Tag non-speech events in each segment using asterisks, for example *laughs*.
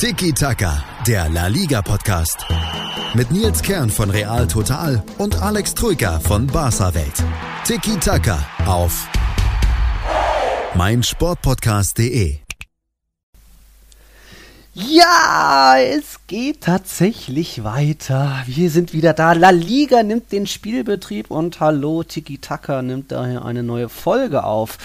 Tiki Taka, der La Liga Podcast. Mit Nils Kern von Real Total und Alex Troika von Barca Welt. Tiki Taka auf meinsportpodcast.de. Ja, es geht tatsächlich weiter. Wir sind wieder da. La Liga nimmt den Spielbetrieb und Hallo Tiki Taka nimmt daher eine neue Folge auf.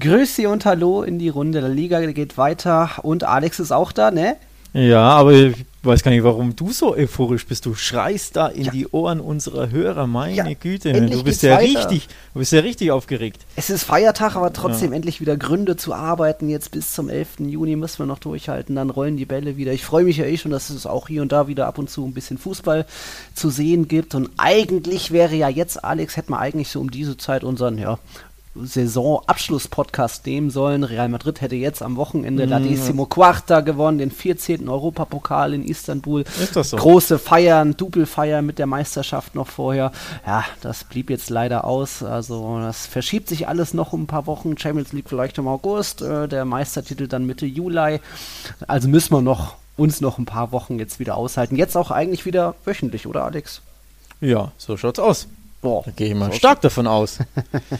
Grüße und Hallo in die Runde. La Liga geht weiter und Alex ist auch da, ne? Ja, aber ich weiß gar nicht, warum du so euphorisch bist. Du schreist da in ja. die Ohren unserer Hörer. Meine ja, Güte, du bist ja weiter. richtig, du bist ja richtig aufgeregt. Es ist Feiertag, aber trotzdem ja. endlich wieder Gründe zu arbeiten. Jetzt bis zum 11. Juni müssen wir noch durchhalten. Dann rollen die Bälle wieder. Ich freue mich ja eh schon, dass es auch hier und da wieder ab und zu ein bisschen Fußball zu sehen gibt. Und eigentlich wäre ja jetzt, Alex, hätten wir eigentlich so um diese Zeit unseren, ja, Saisonabschluss-Podcast nehmen sollen. Real Madrid hätte jetzt am Wochenende mhm. La Decimo Quarta gewonnen, den 14. Europapokal in Istanbul. Ist das so? Große Feiern, Double-Feier mit der Meisterschaft noch vorher. Ja, das blieb jetzt leider aus. Also das verschiebt sich alles noch um ein paar Wochen. Champions League vielleicht im August, äh, der Meistertitel dann Mitte Juli. Also müssen wir noch uns noch ein paar Wochen jetzt wieder aushalten. Jetzt auch eigentlich wieder wöchentlich, oder Alex? Ja, so schaut's aus. Boah, da gehe ich mal so stark davon aus.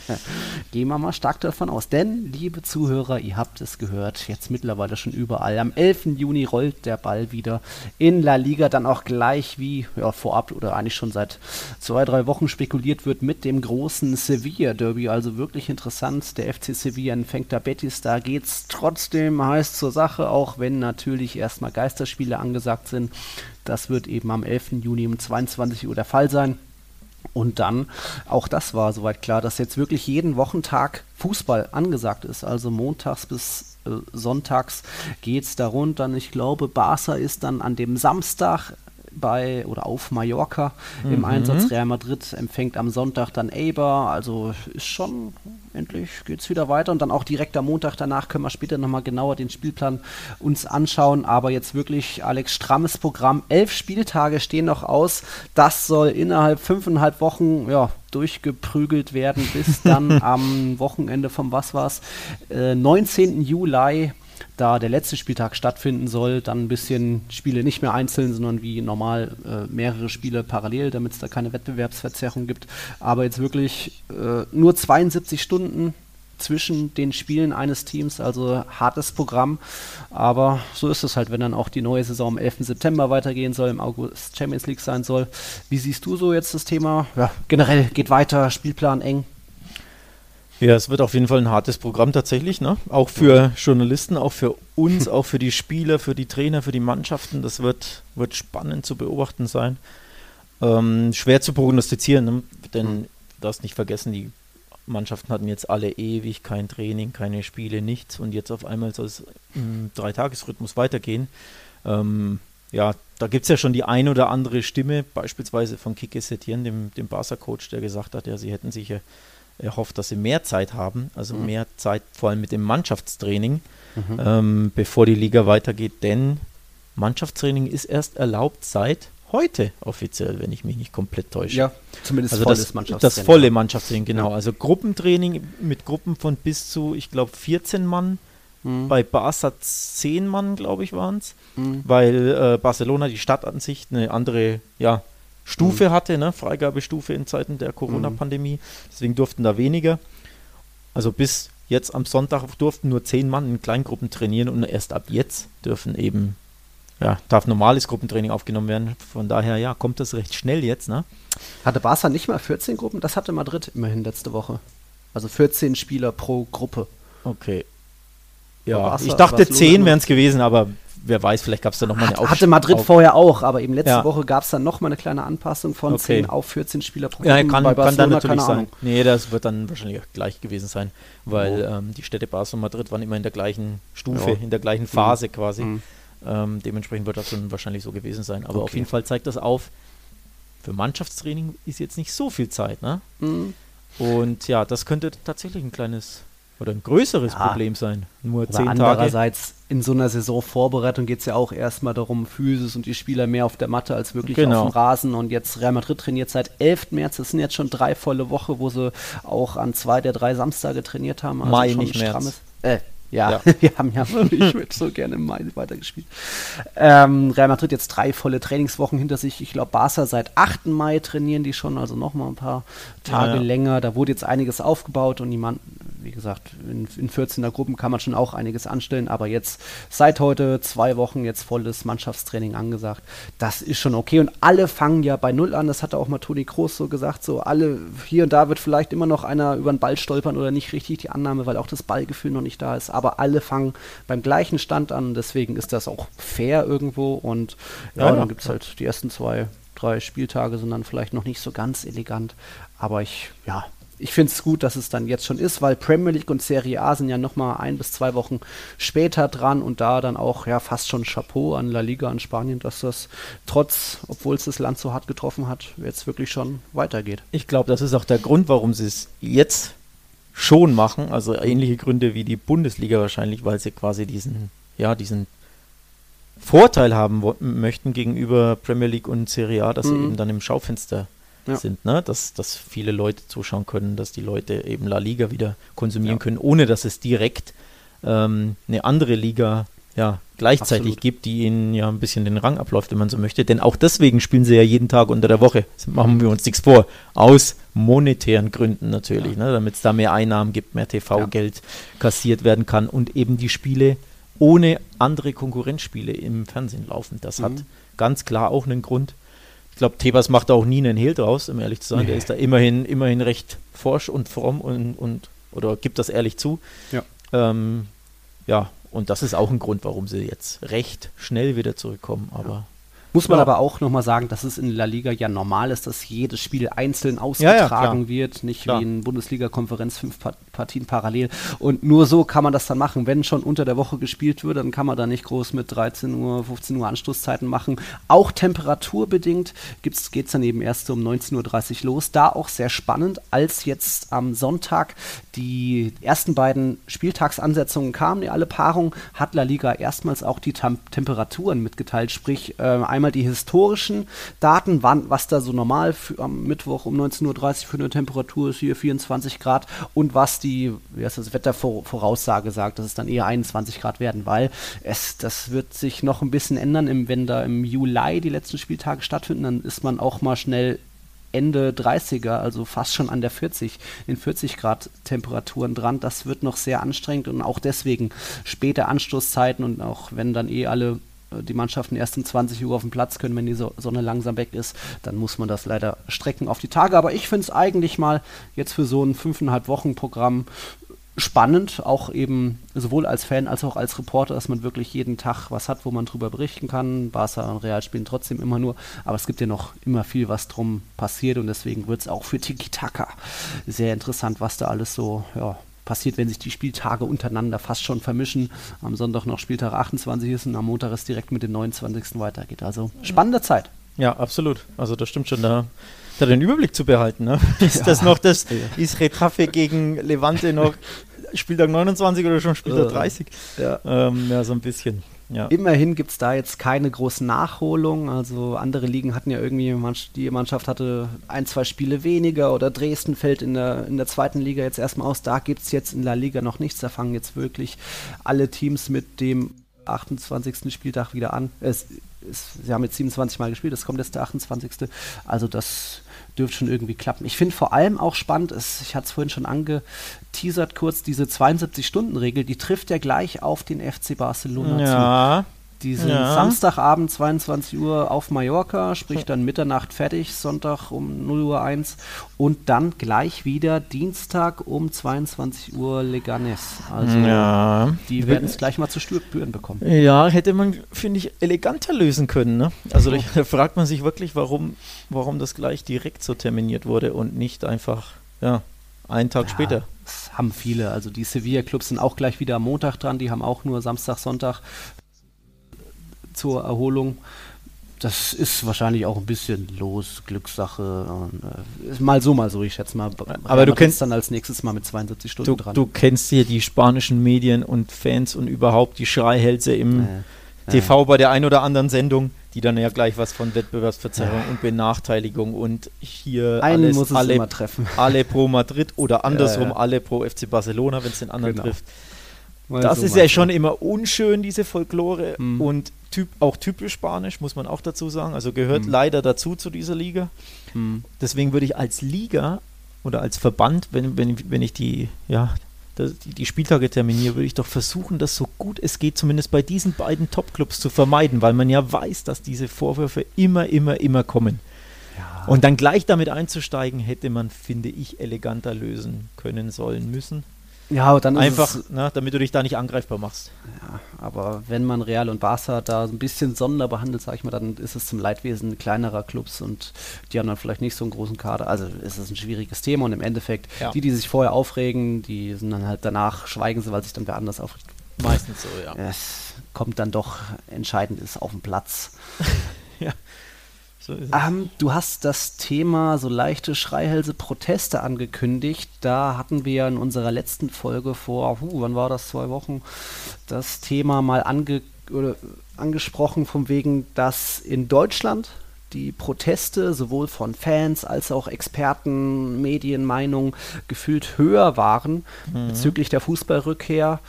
*laughs* Gehen wir mal stark davon aus. Denn, liebe Zuhörer, ihr habt es gehört, jetzt mittlerweile schon überall. Am 11. Juni rollt der Ball wieder in La Liga. Dann auch gleich, wie ja, vorab oder eigentlich schon seit zwei, drei Wochen spekuliert wird, mit dem großen Sevilla-Derby. Also wirklich interessant. Der FC Sevilla empfängt da Betis. Da geht es trotzdem heiß zur Sache, auch wenn natürlich erstmal Geisterspiele angesagt sind. Das wird eben am 11. Juni um 22 Uhr der Fall sein. Und dann, auch das war soweit klar, dass jetzt wirklich jeden Wochentag Fußball angesagt ist. Also montags bis äh, sonntags geht es da. Dann, ich glaube, Barca ist dann an dem Samstag bei oder auf Mallorca mhm. im Einsatz. Real Madrid empfängt am Sonntag dann Eibar. Also ist schon endlich geht es wieder weiter und dann auch direkt am Montag danach können wir später nochmal genauer den Spielplan uns anschauen. Aber jetzt wirklich Alex strammes Programm. Elf Spieltage stehen noch aus. Das soll innerhalb fünfeinhalb Wochen ja, durchgeprügelt werden, bis dann *laughs* am Wochenende vom was war's, äh, 19. Juli da der letzte Spieltag stattfinden soll, dann ein bisschen Spiele nicht mehr einzeln, sondern wie normal äh, mehrere Spiele parallel, damit es da keine Wettbewerbsverzerrung gibt. Aber jetzt wirklich äh, nur 72 Stunden zwischen den Spielen eines Teams, also hartes Programm. Aber so ist es halt, wenn dann auch die neue Saison am 11. September weitergehen soll, im August Champions League sein soll. Wie siehst du so jetzt das Thema? Ja, generell geht weiter, Spielplan eng. Ja, es wird auf jeden Fall ein hartes Programm tatsächlich, ne? Auch für Journalisten, auch für uns, auch für die Spieler, für die Trainer, für die Mannschaften. Das wird, wird spannend zu beobachten sein. Ähm, schwer zu prognostizieren, ne? denn mhm. du darfst nicht vergessen, die Mannschaften hatten jetzt alle ewig kein Training, keine Spiele, nichts und jetzt auf einmal soll es im Dreitagesrhythmus weitergehen. Ähm, ja, da gibt es ja schon die ein oder andere Stimme, beispielsweise von Kike Setien, dem, dem Barca-Coach, der gesagt hat, ja, sie hätten sich ja hofft, dass sie mehr Zeit haben, also mhm. mehr Zeit vor allem mit dem Mannschaftstraining, mhm. ähm, bevor die Liga weitergeht, denn Mannschaftstraining ist erst erlaubt seit heute offiziell, wenn ich mich nicht komplett täusche. Ja, zumindest also volles das, Mannschaftstraining. Das volle Mannschaftstraining, genau. Ja. Also Gruppentraining mit Gruppen von bis zu, ich glaube, 14 Mann. Mhm. Bei Barca 10 Mann, glaube ich, waren es, mhm. weil äh, Barcelona, die Stadt an sich, eine andere ja, Stufe mhm. hatte, ne? Freigabestufe in Zeiten der Corona-Pandemie. Deswegen durften da weniger. Also bis jetzt am Sonntag durften nur zehn Mann in Kleingruppen trainieren und erst ab jetzt dürfen eben, ja, darf normales Gruppentraining aufgenommen werden. Von daher, ja, kommt das recht schnell jetzt, ne? Hatte Barca nicht mal 14 Gruppen? Das hatte Madrid immerhin letzte Woche. Also 14 Spieler pro Gruppe. Okay. Ja, Barca, ich dachte 10 wären es gewesen, aber wer weiß, vielleicht gab es da nochmal eine Aufstellung. Hatte Madrid auf vorher auch, aber eben letzte ja. Woche gab es dann nochmal eine kleine Anpassung von okay. 10 auf 14 Spieler pro Ja, kann, Bei kann dann natürlich sein. Ahnung. Nee, das wird dann wahrscheinlich gleich gewesen sein, weil oh. ähm, die Städte Basel und Madrid waren immer in der gleichen Stufe, ja. in der gleichen Phase mhm. quasi. Mhm. Ähm, dementsprechend wird das dann wahrscheinlich so gewesen sein. Aber okay. auf jeden Fall zeigt das auf, für Mannschaftstraining ist jetzt nicht so viel Zeit, ne? Mhm. Und ja, das könnte tatsächlich ein kleines oder ein größeres ja. Problem sein. Nur zehn Tage. Andererseits, in so einer Saisonvorbereitung geht es ja auch erstmal darum, Physis und die Spieler mehr auf der Matte als wirklich genau. auf dem Rasen. Und jetzt Real Madrid trainiert seit 11. März. Das sind jetzt schon drei volle Wochen, wo sie auch an zwei der drei Samstage trainiert haben. Also Mai, nicht März. Äh, Ja, ja. *laughs* wir haben ja ich würde so gerne im Mai weitergespielt. Ähm, Real Madrid jetzt drei volle Trainingswochen hinter sich. Ich glaube, Barca seit 8. Mai trainieren die schon, also nochmal ein paar Tage ja, ja. länger. Da wurde jetzt einiges aufgebaut und die Mann, wie gesagt, in, in 14er Gruppen kann man schon auch einiges anstellen, aber jetzt seit heute zwei Wochen jetzt volles Mannschaftstraining angesagt. Das ist schon okay und alle fangen ja bei Null an. Das hatte auch mal Toni Kroos so gesagt. So alle hier und da wird vielleicht immer noch einer über den Ball stolpern oder nicht richtig die Annahme, weil auch das Ballgefühl noch nicht da ist. Aber alle fangen beim gleichen Stand an. Deswegen ist das auch fair irgendwo und ja, ja dann gibt es halt die ersten zwei drei Spieltage sind dann vielleicht noch nicht so ganz elegant. Aber ich, ja, ich finde es gut, dass es dann jetzt schon ist, weil Premier League und Serie A sind ja nochmal ein bis zwei Wochen später dran und da dann auch ja fast schon Chapeau an La Liga in Spanien, dass das trotz, obwohl es das Land so hart getroffen hat, jetzt wirklich schon weitergeht. Ich glaube, das ist auch der Grund, warum sie es jetzt schon machen, also ähnliche Gründe wie die Bundesliga wahrscheinlich, weil sie quasi diesen, ja, diesen Vorteil haben möchten gegenüber Premier League und Serie A, dass mhm. sie eben dann im Schaufenster ja. sind, ne? dass, dass viele Leute zuschauen können, dass die Leute eben La Liga wieder konsumieren ja. können, ohne dass es direkt ähm, eine andere Liga ja, gleichzeitig Absolut. gibt, die ihnen ja ein bisschen den Rang abläuft, wenn man so möchte. Denn auch deswegen spielen sie ja jeden Tag unter der Woche. Das machen wir uns nichts vor. Aus monetären Gründen natürlich, ja. ne? damit es da mehr Einnahmen gibt, mehr TV-Geld kassiert werden kann und eben die Spiele ohne andere Konkurrenzspiele im Fernsehen laufen. Das mhm. hat ganz klar auch einen Grund. Ich glaube, Tebas macht da auch nie einen Hehl draus, um ehrlich zu sein. Nee. Der ist da immerhin, immerhin recht forsch und fromm und, und oder gibt das ehrlich zu. Ja. Ähm, ja, und das ist auch ein Grund, warum sie jetzt recht schnell wieder zurückkommen. Aber muss man ja. aber auch nochmal sagen, dass es in La Liga ja normal ist, dass jedes Spiel einzeln ausgetragen ja, ja, wird, nicht klar. wie in Bundesliga-Konferenz fünf Partien parallel. Und nur so kann man das dann machen. Wenn schon unter der Woche gespielt wird, dann kann man da nicht groß mit 13 Uhr, 15 Uhr Anstoßzeiten machen. Auch temperaturbedingt geht es dann eben erst um 19.30 Uhr los. Da auch sehr spannend, als jetzt am Sonntag die ersten beiden Spieltagsansetzungen kamen, alle Paarungen, hat La Liga erstmals auch die Tem Temperaturen mitgeteilt. Sprich, äh, einmal einmal die historischen Daten, wann, was da so normal für, am Mittwoch um 19.30 Uhr für eine Temperatur ist, hier 24 Grad und was die, wie heißt das, Wettervoraussage sagt, dass es dann eher 21 Grad werden, weil es, das wird sich noch ein bisschen ändern, im, wenn da im Juli die letzten Spieltage stattfinden, dann ist man auch mal schnell Ende 30er, also fast schon an der 40, in 40 Grad Temperaturen dran. Das wird noch sehr anstrengend und auch deswegen späte Anstoßzeiten und auch wenn dann eh alle die Mannschaften erst um 20 Uhr auf dem Platz können, wenn die Sonne langsam weg ist, dann muss man das leider strecken auf die Tage. Aber ich finde es eigentlich mal jetzt für so ein fünfeinhalb Wochen Programm spannend, auch eben sowohl als Fan als auch als Reporter, dass man wirklich jeden Tag was hat, wo man drüber berichten kann. Barca und Real spielen trotzdem immer nur, aber es gibt ja noch immer viel, was drum passiert und deswegen wird es auch für Tiki Taka sehr interessant, was da alles so ja, passiert, wenn sich die Spieltage untereinander fast schon vermischen. Am Sonntag noch Spieltag 28 ist und am Montag ist direkt mit dem 29. weitergeht. Also spannende Zeit. Ja, absolut. Also das stimmt schon da. Da den Überblick zu behalten. Ne? *laughs* Ist ja. das noch das, ist Retafe gegen Levante noch Spieltag 29 oder schon Spieltag 30? Ja, ähm, ja so ein bisschen. Ja. Immerhin gibt es da jetzt keine großen Nachholungen. Also andere Ligen hatten ja irgendwie, die Mannschaft hatte ein, zwei Spiele weniger oder Dresden fällt in der, in der zweiten Liga jetzt erstmal aus. Da gibt es jetzt in La Liga noch nichts. Da fangen jetzt wirklich alle Teams mit dem 28. Spieltag wieder an. Es, es, sie haben jetzt 27 Mal gespielt, es kommt jetzt der 28. Also das dürfte schon irgendwie klappen. Ich finde vor allem auch spannend, ist, ich hatte es vorhin schon angeteasert kurz, diese 72-Stunden-Regel, die trifft ja gleich auf den FC Barcelona ja. zu. Die sind ja. Samstagabend 22 Uhr auf Mallorca, sprich dann Mitternacht fertig, Sonntag um 0 Uhr 1 und dann gleich wieder Dienstag um 22 Uhr Leganes. Also ja. die werden es gleich mal zu spüren bekommen. Ja, hätte man, finde ich, eleganter lösen können. Ne? Also ja. da *laughs* fragt man sich wirklich, warum, warum das gleich direkt so terminiert wurde und nicht einfach, ja, einen Tag später. Das haben viele. Also die Sevilla-Clubs sind auch gleich wieder am Montag dran. Die haben auch nur Samstag, Sonntag zur Erholung. Das ist wahrscheinlich auch ein bisschen los, Glückssache. Und, äh, mal so, mal so, ich schätze mal. Aber du kennst dann als nächstes mal mit 72 Stunden du, dran. Du kennst hier die spanischen Medien und Fans und überhaupt die Schreihälse im äh, TV äh. bei der ein oder anderen Sendung, die dann ja gleich was von Wettbewerbsverzerrung und Benachteiligung und hier Einen alles, muss es alle, immer treffen. *laughs* alle pro Madrid oder andersrum alle pro FC Barcelona, wenn es den anderen genau. trifft. das so ist ja schon immer unschön, diese Folklore mhm. und typ, auch typisch Spanisch, muss man auch dazu sagen. Also gehört mhm. leider dazu zu dieser Liga. Mhm. Deswegen würde ich als Liga oder als Verband, wenn, wenn, wenn ich die, ja, die, Spieltage terminiere, würde ich doch versuchen, das so gut es geht, zumindest bei diesen beiden Topclubs zu vermeiden, weil man ja weiß, dass diese Vorwürfe immer, immer, immer kommen. Ja. Und dann gleich damit einzusteigen, hätte man, finde ich, eleganter lösen können, sollen, müssen. Ja, dann einfach, es, ne, damit du dich da nicht angreifbar machst. Ja, aber wenn man Real und Barca da ein bisschen sonder behandelt, sag ich mal, dann ist es zum Leidwesen kleinerer Clubs und die haben dann vielleicht nicht so einen großen Kader. Also ist es ein schwieriges Thema und im Endeffekt, ja. die, die sich vorher aufregen, die sind dann halt danach, schweigen sie, weil sich dann wer anders aufregt. Meistens so, ja. Es kommt dann doch entscheidend ist auf den Platz. *laughs* ja. So ähm, du hast das Thema so leichte Schreihälse Proteste angekündigt. Da hatten wir in unserer letzten Folge vor, uh, wann war das, zwei Wochen, das Thema mal ange angesprochen, von wegen, dass in Deutschland die Proteste sowohl von Fans als auch Experten, Medienmeinung gefühlt höher waren mhm. bezüglich der Fußballrückkehr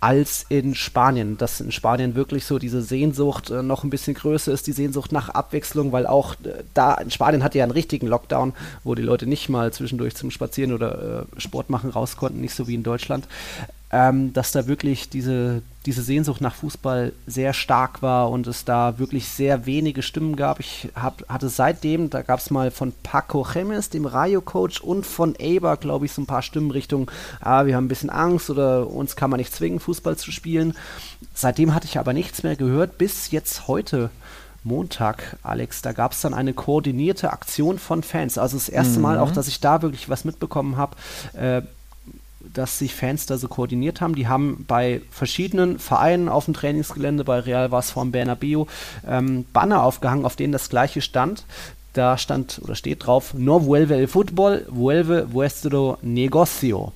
als in Spanien. Dass in Spanien wirklich so diese Sehnsucht äh, noch ein bisschen größer ist, die Sehnsucht nach Abwechslung, weil auch äh, da in Spanien hatte ja einen richtigen Lockdown, wo die Leute nicht mal zwischendurch zum Spazieren oder äh, Sport machen raus konnten, nicht so wie in Deutschland ähm, dass da wirklich diese, diese Sehnsucht nach Fußball sehr stark war und es da wirklich sehr wenige Stimmen gab. Ich hab, hatte seitdem, da gab es mal von Paco Gemes, dem Rayo-Coach, und von Eber, glaube ich, so ein paar Stimmen Richtung, ah, wir haben ein bisschen Angst oder uns kann man nicht zwingen, Fußball zu spielen. Seitdem hatte ich aber nichts mehr gehört, bis jetzt heute. Montag, Alex, da gab es dann eine koordinierte Aktion von Fans. Also das erste mhm. Mal auch, dass ich da wirklich was mitbekommen habe. Äh, dass sich Fans da so koordiniert haben. Die haben bei verschiedenen Vereinen auf dem Trainingsgelände, bei Real war es vom Bernabeu, ähm, Banner aufgehangen, auf denen das gleiche stand. Da stand oder steht drauf, no vuelve el fútbol, vuelve vuestro negocio.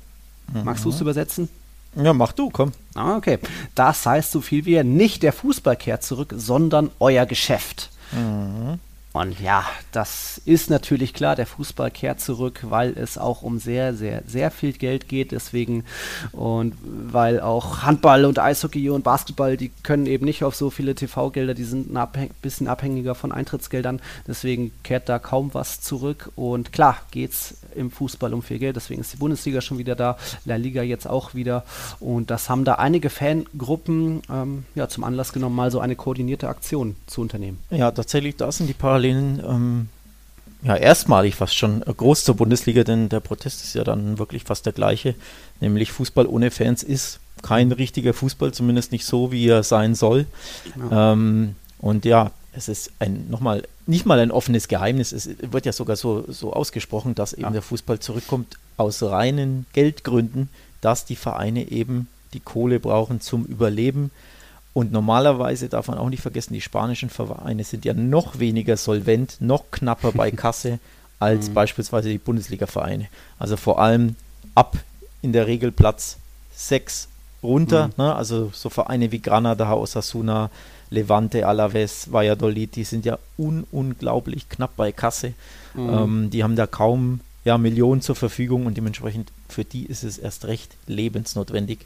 Mhm. Magst du es übersetzen? Ja, mach du, komm. Ah, okay. Das heißt so viel wie nicht der Fußball kehrt zurück, sondern euer Geschäft. Mhm. Und ja, das ist natürlich klar, der Fußball kehrt zurück, weil es auch um sehr, sehr, sehr viel Geld geht. Deswegen und weil auch Handball und Eishockey und Basketball, die können eben nicht auf so viele TV-Gelder, die sind ein bisschen abhängiger von Eintrittsgeldern. Deswegen kehrt da kaum was zurück. Und klar geht es im Fußball um viel Geld. Deswegen ist die Bundesliga schon wieder da, La Liga jetzt auch wieder. Und das haben da einige Fangruppen ähm, ja, zum Anlass genommen, mal so eine koordinierte Aktion zu unternehmen. Ja, tatsächlich, da sind die Parallelen ähm, ja erstmalig fast schon groß zur Bundesliga, denn der Protest ist ja dann wirklich fast der gleiche, nämlich Fußball ohne Fans ist kein richtiger Fußball, zumindest nicht so, wie er sein soll. Ja. Ähm, und ja, es ist ein nochmal nicht mal ein offenes Geheimnis. Es wird ja sogar so, so ausgesprochen, dass eben ja. der Fußball zurückkommt aus reinen Geldgründen, dass die Vereine eben die Kohle brauchen zum Überleben. Und normalerweise darf man auch nicht vergessen, die spanischen Vereine sind ja noch weniger solvent, noch knapper bei *laughs* Kasse als mhm. beispielsweise die Bundesliga-Vereine. Also vor allem ab in der Regel Platz 6 runter. Mhm. Ne? Also so Vereine wie Granada, Osasuna, Levante, Alaves, Valladolid, die sind ja un unglaublich knapp bei Kasse. Mhm. Ähm, die haben da kaum ja, Millionen zur Verfügung und dementsprechend für die ist es erst recht lebensnotwendig,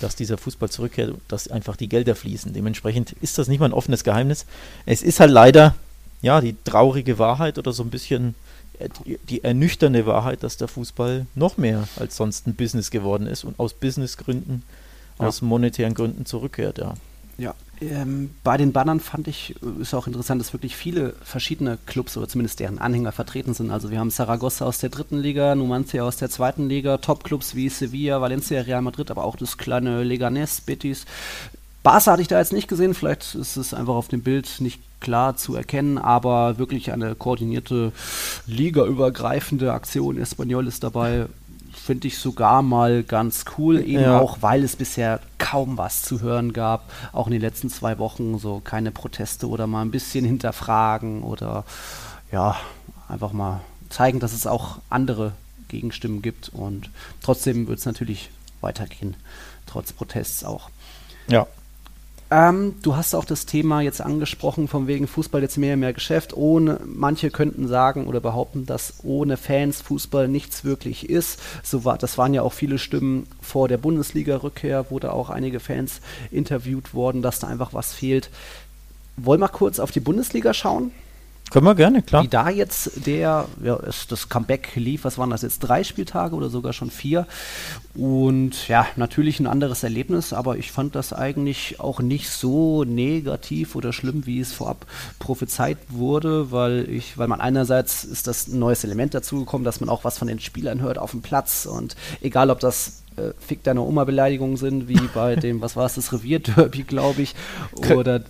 dass dieser Fußball zurückkehrt, dass einfach die Gelder fließen. Dementsprechend ist das nicht mal ein offenes Geheimnis. Es ist halt leider ja die traurige Wahrheit oder so ein bisschen äh, die, die ernüchternde Wahrheit, dass der Fußball noch mehr als sonst ein Business geworden ist und aus Businessgründen, ja. aus monetären Gründen zurückkehrt, ja. Ja, ähm, bei den Bannern fand ich, äh, ist auch interessant, dass wirklich viele verschiedene Clubs oder zumindest deren Anhänger vertreten sind. Also wir haben Saragossa aus der dritten Liga, Numancia aus der zweiten Liga, Top-Clubs wie Sevilla, Valencia, Real Madrid, aber auch das kleine Leganés, Betis. Barca hatte ich da jetzt nicht gesehen, vielleicht ist es einfach auf dem Bild nicht klar zu erkennen, aber wirklich eine koordinierte ligaübergreifende Aktion. Espanyol ist dabei, finde ich sogar mal ganz cool, eben ja. auch, weil es bisher kaum was zu hören gab, auch in den letzten zwei Wochen so keine Proteste oder mal ein bisschen hinterfragen oder ja, einfach mal zeigen, dass es auch andere Gegenstimmen gibt und trotzdem wird es natürlich weitergehen, trotz Protests auch. Ja. Ähm, du hast auch das Thema jetzt angesprochen, von wegen Fußball jetzt mehr und mehr Geschäft. Ohne, manche könnten sagen oder behaupten, dass ohne Fans Fußball nichts wirklich ist. So war, das waren ja auch viele Stimmen vor der Bundesliga-Rückkehr, wo da auch einige Fans interviewt wurden, dass da einfach was fehlt. Wollen wir kurz auf die Bundesliga schauen? Können wir gerne, klar. Wie da jetzt der, ja, das Comeback lief, was waren das jetzt, drei Spieltage oder sogar schon vier? Und ja, natürlich ein anderes Erlebnis, aber ich fand das eigentlich auch nicht so negativ oder schlimm, wie es vorab prophezeit wurde, weil ich, weil man einerseits ist das ein neues Element dazugekommen, dass man auch was von den Spielern hört auf dem Platz und egal ob das äh, Fick deine Oma-Beleidigungen sind, wie bei dem, was war es, das Revierderby, glaube ich, oder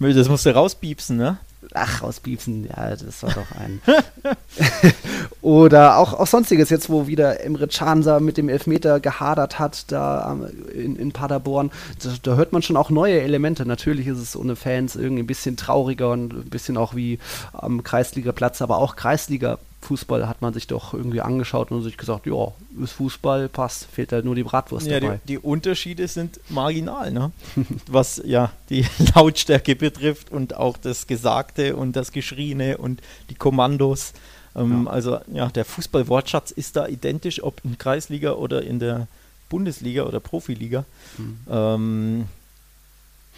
das musst du rauspiepsen, ne? Ach, auspiepsen, ja, das war doch ein. *laughs* Oder auch, auch sonstiges, jetzt wo wieder Emre Cansa mit dem Elfmeter gehadert hat, da in, in Paderborn, da, da, hört man schon auch neue Elemente. Natürlich ist es ohne Fans irgendwie ein bisschen trauriger und ein bisschen auch wie am Kreisligaplatz, aber auch Kreisliga Fußball hat man sich doch irgendwie angeschaut und sich gesagt, ja, ist Fußball, passt, fehlt halt nur die Bratwurst ja, dabei. Die, die Unterschiede sind marginal, ne? *laughs* was ja die *laughs* Lautstärke betrifft und auch das Gesagte und das Geschriene und die Kommandos. Ähm, ja. Also ja, der Fußballwortschatz ist da identisch, ob in Kreisliga oder in der Bundesliga oder Profiliga. Mhm. Ähm,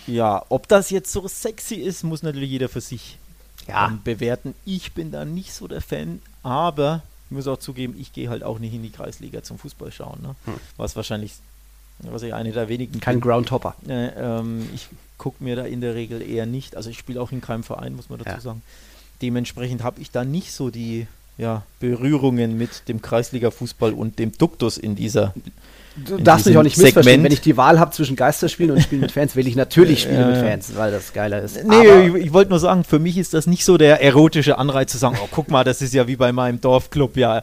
ja, ob das jetzt so sexy ist, muss natürlich jeder für sich ja. ähm, bewerten. Ich bin da nicht so der Fan, aber ich muss auch zugeben, ich gehe halt auch nicht in die Kreisliga zum Fußball schauen. Ne? Hm. Was wahrscheinlich, was ich eine der wenigen. Kein Groundhopper. Äh, ähm, ich gucke mir da in der Regel eher nicht. Also ich spiele auch in keinem Verein, muss man dazu ja. sagen. Dementsprechend habe ich da nicht so die ja, Berührungen mit dem Kreisliga-Fußball und dem Duktus in dieser Du darfst mich auch nicht missverstehen. Segment. Wenn ich die Wahl habe zwischen Geisterspielen und Spielen mit Fans, will ich natürlich *laughs* Spiele mit Fans, weil das geiler ist. Nee, Aber ich, ich wollte nur sagen, für mich ist das nicht so der erotische Anreiz zu sagen, oh, guck mal, das ist ja wie bei meinem Dorfclub, ja,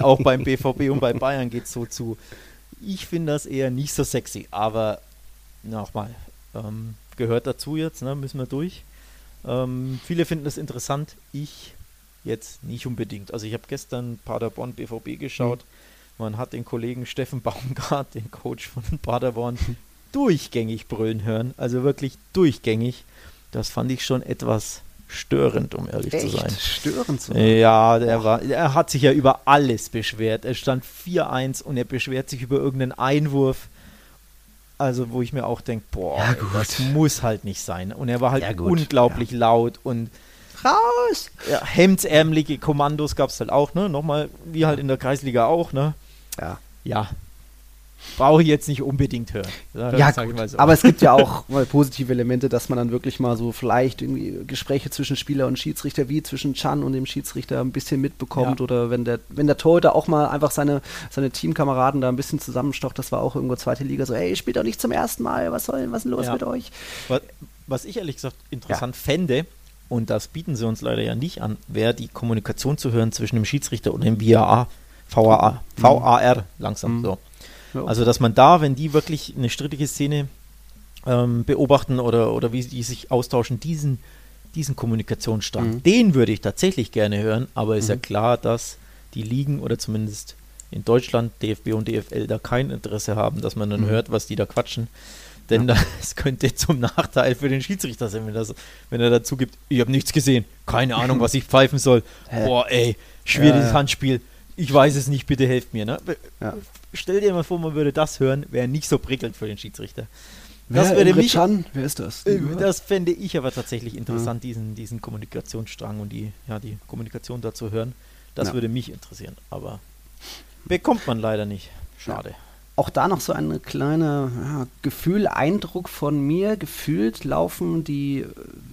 auch beim BVB und bei Bayern geht es so zu. Ich finde das eher nicht so sexy, aber nochmal, ähm, gehört dazu jetzt, ne, müssen wir durch. Ähm, viele finden das interessant, ich jetzt nicht unbedingt. Also ich habe gestern Paderborn BVB geschaut. Mhm man hat den Kollegen Steffen Baumgart, den Coach von Paderborn, durchgängig brüllen hören. Also wirklich durchgängig. Das fand ich schon etwas störend, um ehrlich Echt? zu sein. Störend zu sein? Ja, der, war, er hat sich ja über alles beschwert. Es stand 4-1 und er beschwert sich über irgendeinen Einwurf. Also, wo ich mir auch denke, boah, ja, das muss halt nicht sein. Und er war halt ja, unglaublich ja. laut und raus! Ja, hemdsärmelige Kommandos gab es halt auch, ne? Nochmal, wie halt in der Kreisliga auch, ne? Ja. Ja. Brauche ich jetzt nicht unbedingt hören. Ja, so. aber es gibt ja *laughs* auch mal positive Elemente, dass man dann wirklich mal so vielleicht irgendwie Gespräche zwischen Spieler und Schiedsrichter, wie zwischen Chan und dem Schiedsrichter, ein bisschen mitbekommt. Ja. Oder wenn der, wenn der Torhüter auch mal einfach seine, seine Teamkameraden da ein bisschen zusammenstocht, das war auch irgendwo zweite Liga, so, ey, spielt doch nicht zum ersten Mal, was soll, was ist los ja. mit euch? Was, was, ich ehrlich gesagt interessant ja. fände, und das bieten sie uns leider ja nicht an, wäre die Kommunikation zu hören zwischen dem Schiedsrichter und dem VAR. VAR, VAR langsam mhm. so. Ja. Also, dass man da, wenn die wirklich eine strittige Szene ähm, beobachten oder, oder wie die sich austauschen, diesen, diesen Kommunikationsstrang, mhm. den würde ich tatsächlich gerne hören, aber ist mhm. ja klar, dass die Ligen oder zumindest in Deutschland, DFB und DFL, da kein Interesse haben, dass man dann mhm. hört, was die da quatschen. Denn ja. *laughs* das könnte zum Nachteil für den Schiedsrichter sein, wenn, das, wenn er dazu gibt, ich habe nichts gesehen, keine Ahnung, was ich pfeifen soll. Boah, ey, schwieriges ja. Handspiel ich weiß es nicht, bitte helft mir. Ne? Ja. Stell dir mal vor, man würde das hören, wäre nicht so prickelnd für den Schiedsrichter. Das Wer, würde mich, Chan? Wer ist das? Äh, das fände ich aber tatsächlich interessant, ja. diesen, diesen Kommunikationsstrang und die, ja, die Kommunikation dazu hören. Das ja. würde mich interessieren, aber bekommt man leider nicht. Schade auch da noch so ein kleiner ja, Gefühl, Eindruck von mir. Gefühlt laufen die äh,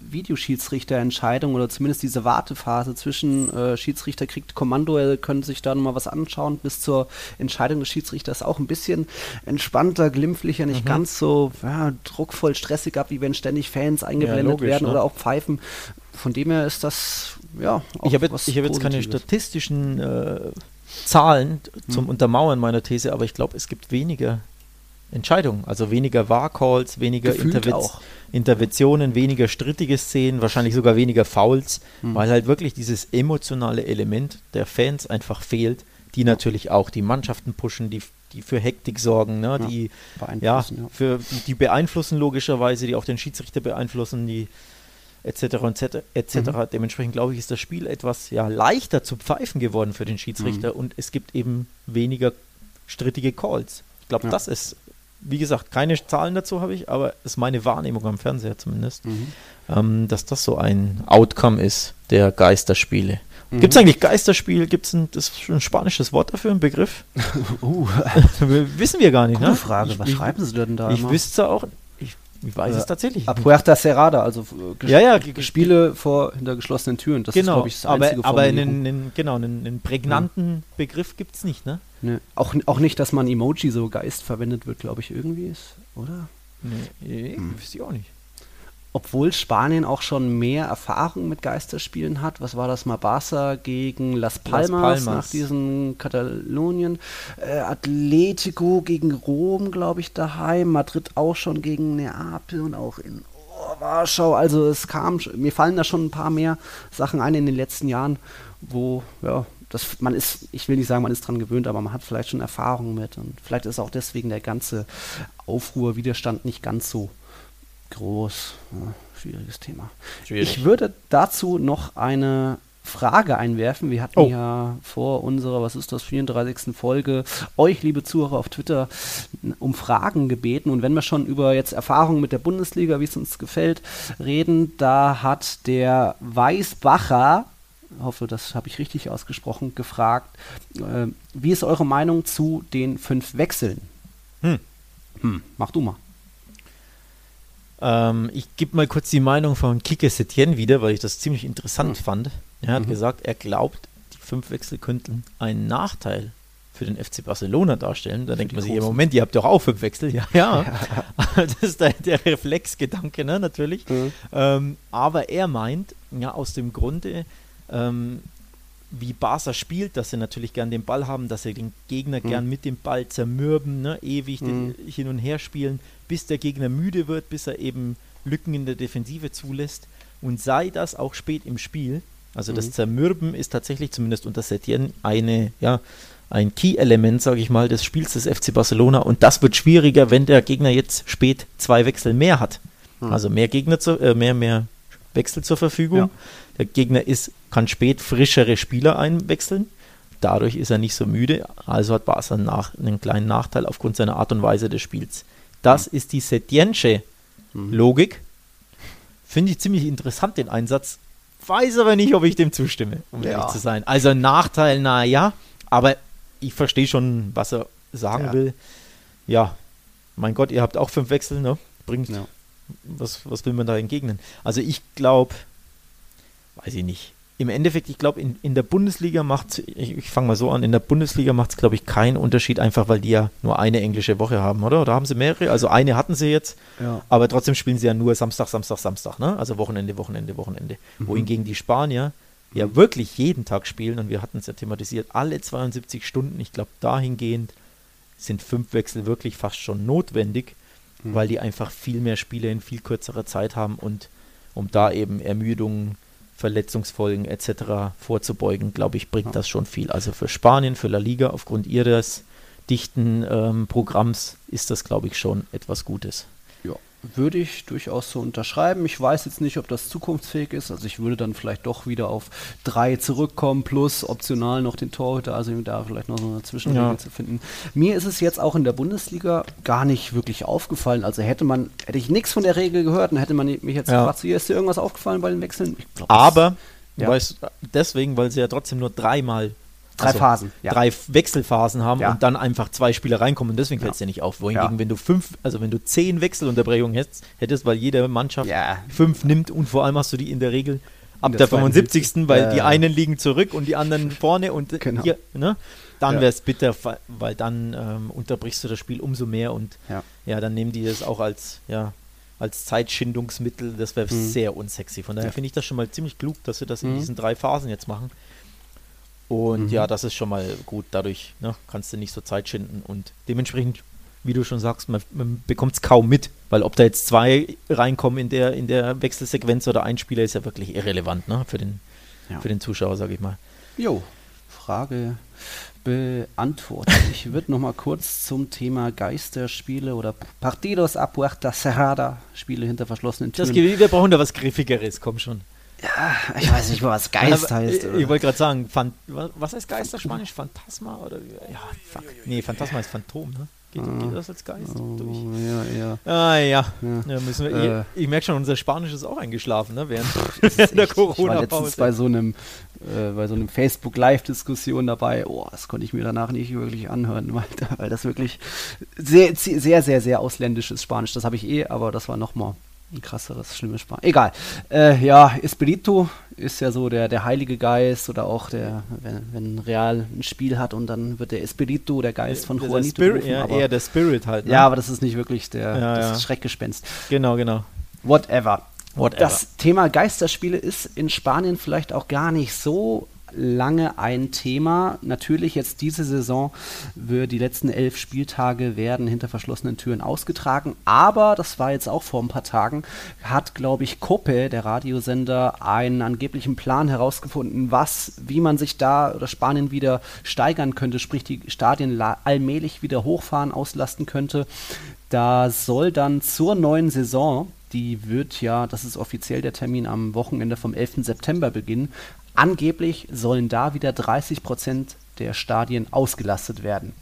Videoschiedsrichterentscheidungen oder zumindest diese Wartephase zwischen äh, Schiedsrichter kriegt Kommando, er könnte sich da nochmal was anschauen, bis zur Entscheidung des Schiedsrichters auch ein bisschen entspannter, glimpflicher, nicht mhm. ganz so ja, druckvoll, stressig ab, wie wenn ständig Fans eingeblendet ja, logisch, werden ne? oder auch Pfeifen. Von dem her ist das, ja. ich habe jetzt, hab jetzt keine statistischen äh, Zahlen zum mhm. Untermauern meiner These, aber ich glaube, es gibt weniger Entscheidungen, also weniger War-Calls, weniger Interven Interventionen, weniger strittige Szenen, wahrscheinlich sogar weniger Fouls, mhm. weil halt wirklich dieses emotionale Element der Fans einfach fehlt, die natürlich auch die Mannschaften pushen, die die für Hektik sorgen, ne? Die, ja, ja. Für, die beeinflussen logischerweise, die auch den Schiedsrichter beeinflussen, die etc. etc. Mhm. Dementsprechend glaube ich, ist das Spiel etwas ja, leichter zu pfeifen geworden für den Schiedsrichter Mhm. und es gibt eben weniger strittige Calls. Ich glaube, Ja. das ist, wie gesagt, keine Zahlen dazu habe ich, aber ist meine Wahrnehmung am Fernseher zumindest, Mhm. ähm, dass das so ein Outcome ist der Geisterspiele. Mhm. Gibt es eigentlich Geisterspiel? Gibt es ein, ein spanisches Wort dafür, ein Begriff? *laughs* Uh, *laughs* Wissen wir gar nicht, gute ne? Frage. Ich, Was ich, schreiben Sie denn da Ich immer? wüsste auch, ich, ich weiß Äh, es tatsächlich. A. Puerta Cerrada, also äh, Ja, ja, Spiele vor hinter geschlossenen Türen. Das ist, genau, glaube ich, das aber, einzige aber einen, einen, genau, einen, einen prägnanten Begriff gibt es nicht, ne? Ne. Auch, auch nicht, dass man Emoji so Geist verwendet wird, glaube ich, irgendwie ist, oder? Nee, Hm. wüsste ich auch nicht. Obwohl Spanien auch schon mehr Erfahrung mit Geisterspielen hat. Was war das mal? Barca gegen Las Palmas, Palmas. nach diesen Katalonien. Äh, Atletico gegen Rom, glaube ich, daheim. Madrid auch schon gegen Neapel und auch in Warschau. Also es kam, mir fallen da schon ein paar mehr Sachen ein in den letzten Jahren, wo, ja, das, man ist, ich will nicht sagen, man ist dran gewöhnt, aber man hat vielleicht schon Erfahrung mit. Und vielleicht ist auch deswegen der ganze Aufruhr, Widerstand nicht ganz so groß. Ja, schwieriges Thema. Ich würde dazu noch eine Frage einwerfen. Wir hatten Oh. ja vor unserer, was ist das, 34. Folge, euch, liebe Zuhörer auf Twitter, um Fragen gebeten. Und wenn wir schon über jetzt Erfahrungen mit der Bundesliga, wie es uns gefällt, reden, da hat der Weißbacher, hoffe, das habe ich richtig ausgesprochen, gefragt, äh, wie ist eure Meinung zu den fünf Wechseln? Hm. Hm, mach du mal. Ähm, ich gebe mal kurz die Meinung von Kike Setien wieder, weil ich das ziemlich interessant Mhm. fand. Er hat Mhm. gesagt, er glaubt, die fünf Wechsel könnten einen Nachteil für den FC Barcelona darstellen. Da denkt die man sich, im. Moment, ihr habt doch auch fünf Wechsel. Ja, ja. *laughs* *laughs* das ist der, der Reflexgedanke, ne, natürlich. Mhm. Ähm, aber er meint, ja, aus dem Grunde, ähm, wie Barca spielt, dass sie natürlich gern den Ball haben, dass sie den Gegner Mhm. gern mit dem Ball zermürben, ne, ewig Mhm. hin und her spielen, bis der Gegner müde wird, bis er eben Lücken in der Defensive zulässt. Und sei das auch spät im Spiel, also das Mhm. Zermürben ist tatsächlich zumindest unter Setien eine, ja, ein Key-Element, sage ich mal, des Spiels des FC Barcelona. Und das wird schwieriger, wenn der Gegner jetzt spät zwei Wechsel mehr hat. Mhm. Also mehr Gegner, zu, äh, mehr, mehr Wechsel zur Verfügung. Ja. Der Gegner ist, kann spät frischere Spieler einwechseln. Dadurch ist er nicht so müde. Also hat Barca nach, einen kleinen Nachteil aufgrund seiner Art und Weise des Spiels. Das ist die Setiensche Mhm. Logik. Finde ich ziemlich interessant, den Einsatz. Weiß aber nicht, ob ich dem zustimme, um Ja. ehrlich zu sein. Also ein Nachteil, na ja, aber ich verstehe schon, was er sagen Ja. will. Ja, mein Gott, ihr habt auch fünf Wechsel, ne? Bringt, Ja. was, was will man da entgegnen? Also ich glaube, weiß ich nicht. Im Endeffekt, ich glaube, in, in der Bundesliga macht ich, ich fange mal so an, in der Bundesliga macht es, glaube ich, keinen Unterschied, einfach weil die ja nur eine englische Woche haben, oder? Oder haben sie mehrere? Also eine hatten sie jetzt, Ja. aber trotzdem spielen sie ja nur Samstag, Samstag, Samstag, ne? Also Wochenende, Wochenende, Wochenende. Mhm. Wohingegen die Spanier ja wirklich jeden Tag spielen und wir hatten es ja thematisiert, alle 72 Stunden. Ich glaube, dahingehend sind fünf Wechsel wirklich fast schon notwendig, Mhm. weil die einfach viel mehr Spiele in viel kürzerer Zeit haben und um da eben Ermüdungen, Verletzungsfolgen etc. vorzubeugen, glaube ich, bringt das schon viel. Also für Spanien, für La Liga, aufgrund ihres dichten ähm, Programms ist das, glaube ich, schon etwas Gutes. Würde ich durchaus so unterschreiben. Ich weiß jetzt nicht, ob das zukunftsfähig ist. Also ich würde dann vielleicht doch wieder auf drei zurückkommen, plus optional noch den Torhüter, also da vielleicht noch so eine Zwischenregel Ja. zu finden. Mir ist es jetzt auch in der Bundesliga gar nicht wirklich aufgefallen. Also hätte man, hätte ich nichts von der Regel gehört, dann hätte man mich jetzt Ja. gefragt, so, hier ist dir irgendwas aufgefallen bei den Wechseln? Glaub, Aber, Ja. weißt, deswegen, weil sie ja trotzdem nur dreimal Drei also Phasen, ja. drei Wechselphasen haben Ja. und dann einfach zwei Spieler reinkommen und deswegen fällt es dir nicht auf. Wohingegen, Ja. wenn du fünf, also wenn du zehn Wechselunterbrechungen hättest, hättest, weil jede Mannschaft Ja. fünf nimmt und vor allem hast du die in der Regel ab der der 72., 75. weil ja, die ja. einen liegen zurück und die anderen *laughs* vorne und Genau. hier, ne? dann Ja. wäre es bitter, weil dann ähm, unterbrichst du das Spiel umso mehr und Ja. ja, dann nehmen die das auch als, ja, als Zeitschindungsmittel, das wäre Mhm. sehr unsexy. Von daher Ja. finde ich das schon mal ziemlich klug, dass sie das in Mhm. diesen drei Phasen jetzt machen. Und Mhm. ja, das ist schon mal gut. Dadurch ne, kannst du nicht so Zeit schinden und dementsprechend, wie du schon sagst, man, man bekommt es kaum mit, weil ob da jetzt zwei reinkommen in der, in der Wechselsequenz oder ein Spieler ist ja wirklich irrelevant ne, für, den, Ja. für den Zuschauer, sage ich mal. Jo. Frage beantwortet. Ich würde noch mal kurz zum Thema Geisterspiele oder Partidos a Puerta Cerrada, Spiele hinter verschlossenen Türen. Das, wir brauchen da was Griffigeres, komm schon. Ja, ich weiß nicht, was Geist heißt. Ich, ich wollte gerade sagen, Fan, was heißt Geister Spanisch? Phantasma? Oder, ja, fuck. Nee, Phantasma ist Phantom, ne? Geht, Ah. geht das als Geist Oh, durch? ja, ja. Ah ja, Ja. ja müssen wir, Äh. ich, ich merke schon, unser Spanisch ist auch eingeschlafen, ne? Während *laughs* ist der echt- Ich war letztens Corona-Pause. bei so einem, äh, bei so einem Facebook-Live-Diskussion dabei. Oh, das konnte ich mir danach nicht wirklich anhören, *laughs* weil, weil das wirklich sehr, sehr, sehr, sehr ausländisches Spanisch. Das habe ich eh, aber das war nochmal ein krasseres, schlimmes Spanisch. Egal. Äh, ja, Espiritu ist ja so der, der Heilige Geist oder auch der, wenn, wenn Real ein Spiel hat und dann wird der Espiritu, der Geist von der Juanito Spirit, gerufen, ja, aber, eher der Spirit halt. Ne? ja, aber das ist nicht wirklich der, Ja, das ja. Schreckgespenst. genau, genau. Whatever. Whatever. Das Thema Geisterspiele ist in Spanien vielleicht auch gar nicht so lange ein Thema. Natürlich jetzt diese Saison die letzten elf Spieltage werden hinter verschlossenen Türen ausgetragen. Aber das war jetzt auch vor ein paar Tagen, hat glaube ich Cope, der Radiosender, einen angeblichen Plan herausgefunden, was, wie man sich da oder Spanien wieder steigern könnte, sprich die Stadien allmählich wieder hochfahren, auslasten könnte. Da soll dann zur neuen Saison, die wird ja, das ist offiziell der Termin am Wochenende vom 11. September beginnen, angeblich sollen da wieder 30 Prozent der Stadien ausgelastet werden.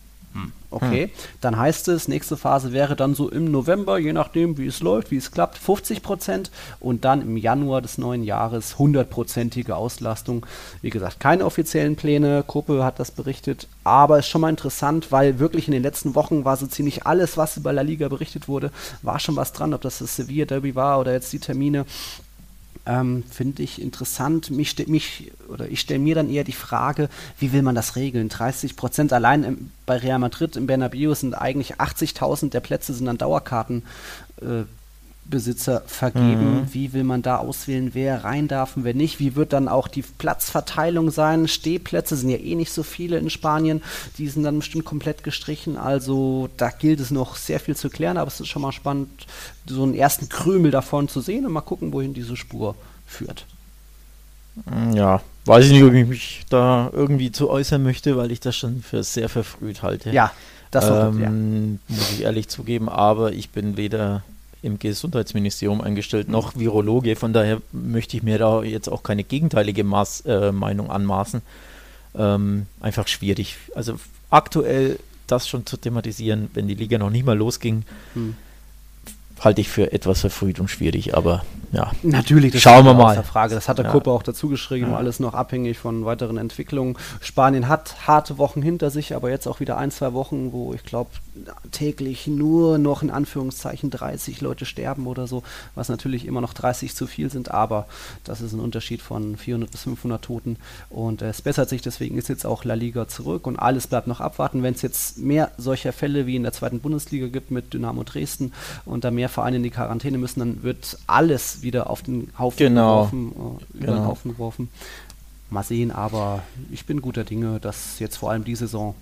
Okay, dann heißt es, nächste Phase wäre dann so im November, je nachdem wie es läuft, wie es klappt, 50 Prozent und dann im Januar des neuen Jahres 100-prozentige Auslastung. Wie gesagt, keine offiziellen Pläne, Kuppe hat das berichtet, aber ist schon mal interessant, weil wirklich in den letzten Wochen war so ziemlich alles, was über La Liga berichtet wurde, war schon was dran, ob das das Sevilla Derby war oder jetzt die Termine. Ähm, Finde ich interessant. Mich, mich oder ich stelle mir dann eher die Frage, wie will man das regeln? 30 Prozent allein im, bei Real Madrid im Bernabeu sind eigentlich 80.000 der Plätze sind an Dauerkarten. Äh, Besitzer vergeben. Wie will man da auswählen, wer rein darf und wer nicht? Wie wird dann auch die Platzverteilung sein? Stehplätze sind ja eh nicht so viele in Spanien. Die sind dann bestimmt komplett gestrichen. Also da gilt es noch sehr viel zu klären, aber es ist schon mal spannend, so einen ersten Krümel davon zu sehen und mal gucken, wohin diese Spur führt. Ja, weiß ich nicht, ob ich mich da irgendwie zu äußern möchte, weil ich das schon für sehr verfrüht halte. Ja, das war gut, ja. ähm, muss ich ehrlich zugeben, aber ich bin weder im Gesundheitsministerium eingestellt noch Virologe, von daher möchte ich mir da jetzt auch keine gegenteilige Maß, äh, Meinung anmaßen. Ähm, einfach schwierig. Also aktuell das schon zu thematisieren, wenn die Liga noch nicht mal losging, Hm. halte ich für etwas verfrüht und schwierig, aber ja. Natürlich, das Schauen wir mal. Frage. Das hat der Ja. Kuppe auch dazu geschrieben, Ja. alles noch abhängig von weiteren Entwicklungen. Spanien hat harte Wochen hinter sich, aber jetzt auch wieder ein, zwei Wochen, wo ich glaube, täglich nur noch in Anführungszeichen 30 Leute sterben oder so, was natürlich immer noch 30 zu viel sind, aber das ist ein Unterschied von 400 bis 500 Toten und es bessert sich, deswegen ist jetzt auch La Liga zurück und alles bleibt noch abwarten. Wenn es jetzt mehr solcher Fälle wie in der zweiten Bundesliga gibt mit Dynamo Dresden und da mehr Vereine in die Quarantäne müssen, dann wird alles wieder auf den Haufen Genau. geworfen, äh, über den Genau. Haufen geworfen. Mal sehen, aber ich bin guter Dinge, dass jetzt vor allem die Saison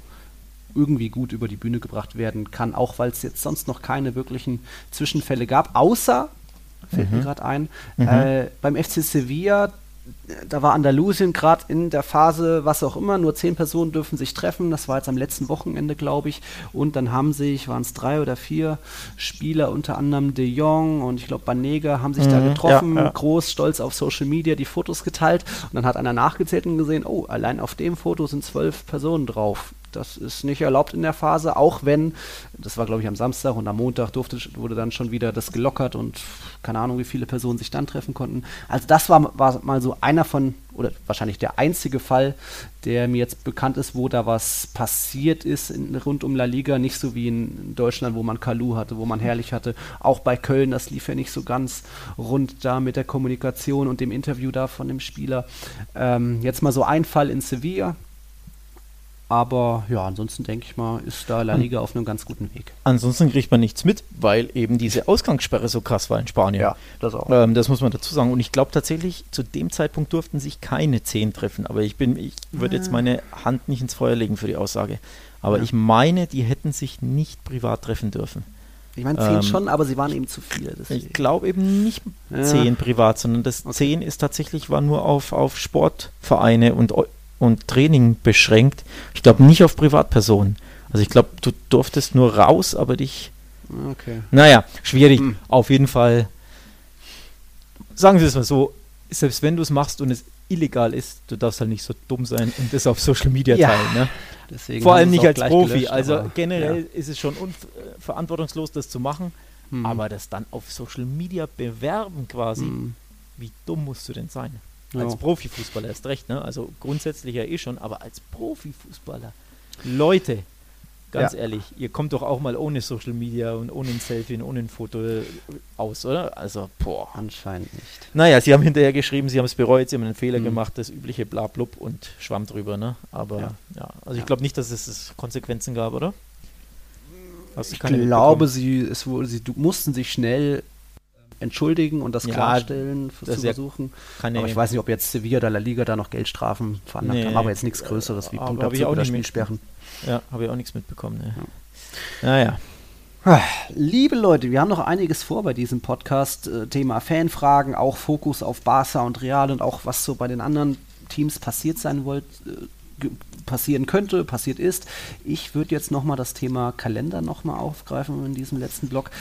irgendwie gut über die Bühne gebracht werden kann, auch weil es jetzt sonst noch keine wirklichen Zwischenfälle gab, außer, fällt mir gerade ein, äh, beim FC Sevilla, da war Andalusien gerade in der Phase, was auch immer, nur zehn Personen dürfen sich treffen. Das war jetzt am letzten Wochenende, glaube ich. Und dann haben sich, waren es drei oder vier Spieler, unter anderem De Jong und ich glaube Banega, haben sich da Mhm, getroffen, ja, ja. groß, stolz auf Social Media die Fotos geteilt. Und dann hat einer nachgezählt und gesehen, oh, allein auf dem Foto sind zwölf Personen drauf. Das ist nicht erlaubt in der Phase, auch wenn, das war glaube ich am Samstag und am Montag durfte, wurde dann schon wieder das gelockert und keine Ahnung, wie viele Personen sich dann treffen konnten. Also das war, war mal so einer von, oder wahrscheinlich der einzige Fall, der mir jetzt bekannt ist, wo da was passiert ist in, rund um La Liga, nicht so wie in Deutschland, wo man Kalu hatte, wo man Herrlich hatte. Auch bei Köln, das lief ja nicht so ganz rund da mit der Kommunikation und dem Interview da von dem Spieler. Ähm, jetzt mal so ein Fall in Sevilla. Aber ja, ansonsten denke ich mal, ist da La Liga auf einem ganz guten Weg. Ansonsten kriegt man nichts mit, weil eben diese Ausgangssperre so krass war in Spanien. das auch. Ähm, das muss man dazu sagen. Und ich glaube tatsächlich, zu dem Zeitpunkt durften sich keine zehn treffen. Aber ich bin, ich würde jetzt meine Hand nicht ins Feuer legen für die Aussage. Aber Ja. ich meine, die hätten sich nicht privat treffen dürfen. Ich meine, zehn ähm, schon, aber sie waren eben zu viele. Ich deswegen. glaube eben nicht Ja. zehn privat, sondern das Okay. zehn ist tatsächlich war nur auf, auf Sportvereine und und Training beschränkt. Ich glaube nicht auf Privatpersonen. Also ich glaube, du durftest nur raus, aber dich. Okay. Naja, schwierig. Hm. Auf jeden Fall. Sagen wir es mal so, selbst wenn du es machst und es illegal ist, du darfst halt nicht so dumm sein und das auf Social Media Ja. teilen. Ne? Deswegen Vor allem sie nicht als Profi. gelöscht, also generell ja. ist es schon äh, verantwortungslos, das zu machen. Hm. Aber das dann auf Social Media bewerben quasi, Hm. wie dumm musst du denn sein? Ja. Als Profifußballer erst recht, ne? Also grundsätzlich ja eh schon, aber als Profifußballer. Leute, ganz Ja. ehrlich, ihr kommt doch auch mal ohne Social Media und ohne ein Selfie und ohne ein Foto äh, aus, oder? Also, boah. Anscheinend nicht. Naja, sie haben hinterher geschrieben, sie haben es bereut, sie haben einen Fehler Mhm. gemacht, das übliche Blablub und schwamm drüber, ne? Aber Ja. ja, also ich glaube nicht, dass es, Konsequenzen gab, oder? Ich glaube, sie, es sie mussten sich schnell entschuldigen und das Ja, klarstellen, das ja versuchen. keine, Aber ich weiß nicht, ob jetzt Sevilla oder La Liga da noch Geldstrafen veranlagt Nee. haben. Aber jetzt nichts Größeres wie Punktabzug oder Spielsperren. Ja, habe ich auch nichts mitbekommen, ne? Naja. Liebe Leute, wir haben noch einiges vor bei diesem Podcast. Äh, Thema Fanfragen, auch Fokus auf Barca und Real und auch was so bei den anderen Teams passiert sein wollt, äh, passieren könnte, passiert ist. Ich würde jetzt nochmal das Thema Kalender nochmal aufgreifen in diesem letzten Block.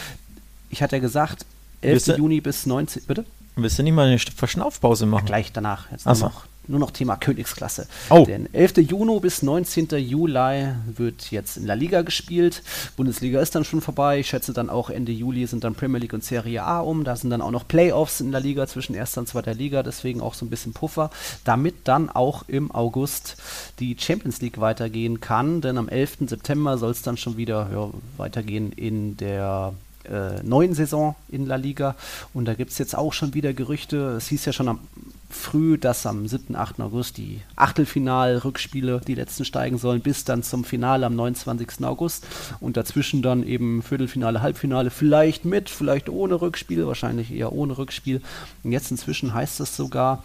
Ich hatte ja gesagt, 11. Willst Juni bis 19. Bitte? Willst du nicht mal eine Verschnaufpause machen? Gleich danach. Jetzt Ach nur so. noch, nur noch Thema Königsklasse. Oh. Denn 11. Juni bis 19. Juli wird jetzt in La Liga gespielt. Bundesliga ist dann schon vorbei. Ich schätze dann auch Ende Juli sind dann Premier League und Serie A um. Da sind dann auch noch Playoffs in La Liga zwischen erster und zweiter Liga. Deswegen auch so ein bisschen Puffer. Damit dann auch im August die Champions League weitergehen kann. Denn am 11. September soll es dann schon wieder ja, weitergehen in der äh, neuen Saison in La Liga. Und da gibt es jetzt auch schon wieder Gerüchte. Es hieß ja schon am früh, dass am 7., 8. August die Achtelfinal-Rückspiele, die letzten steigen sollen, bis dann zum Finale am 29. August. Und dazwischen dann eben Viertelfinale, Halbfinale, vielleicht mit, vielleicht ohne Rückspiel, wahrscheinlich eher ohne Rückspiel. Und jetzt inzwischen heißt es sogar,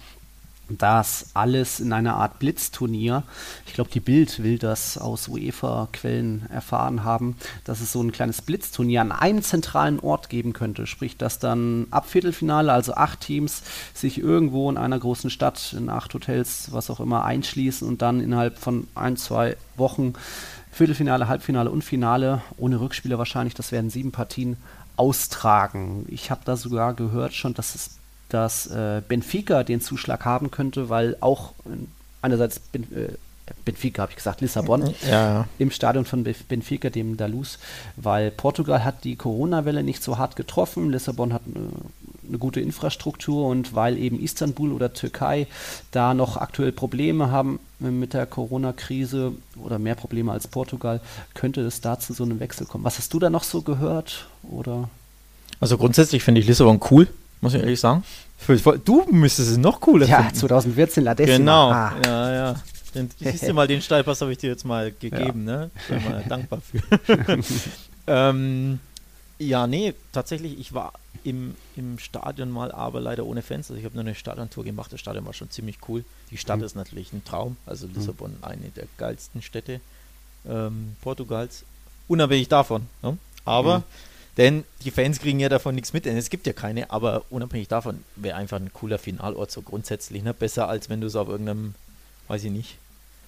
das alles in einer Art Blitzturnier. Ich glaube, die Bild will das aus UEFA-Quellen erfahren haben, dass es so ein kleines Blitzturnier an einem zentralen Ort geben könnte. Sprich, dass dann ab Viertelfinale, also acht Teams, sich irgendwo in einer großen Stadt, in acht Hotels, was auch immer, einschließen und dann innerhalb von ein, zwei Wochen Viertelfinale, Halbfinale und Finale, ohne Rückspieler wahrscheinlich, das werden sieben Partien, austragen. Ich habe da sogar gehört schon, dass es dass äh, Benfica den Zuschlag haben könnte, weil auch äh, einerseits ben, äh, Benfica, habe ich gesagt, Lissabon, Ja, im Stadion von Benfica, dem Dalus, weil Portugal hat die Corona-Welle nicht so hart getroffen, Lissabon hat eine, eine gute Infrastruktur und weil eben Istanbul oder Türkei da noch aktuell Probleme haben mit der Corona-Krise oder mehr Probleme als Portugal, könnte es da zu so einem Wechsel kommen. Was hast du da noch so gehört? Oder? Also grundsätzlich finde ich Lissabon cool, muss ich ehrlich sagen. Du müsstest es noch cooler Ja, finden. 2014 La Decima. Genau, Ah. ja, ja. Den, siehst du mal, den Steilpass habe ich dir jetzt mal gegeben, ne? Bin mal *laughs* dankbar für. *laughs* ähm, ja, nee, tatsächlich, ich war im, im Stadion mal, aber leider ohne Fans. Also ich habe nur eine Stadiontour gemacht. Das Stadion war schon ziemlich cool. Die Stadt Mhm. ist natürlich ein Traum. Also Lissabon, eine der geilsten Städte ähm, Portugals. Unabhängig davon. Ne? Aber, Mhm. Denn die Fans kriegen ja davon nichts mit, denn es gibt ja keine, aber unabhängig davon wäre einfach ein cooler Finalort so grundsätzlich. Ne? Besser als wenn du es auf irgendeinem, weiß ich nicht,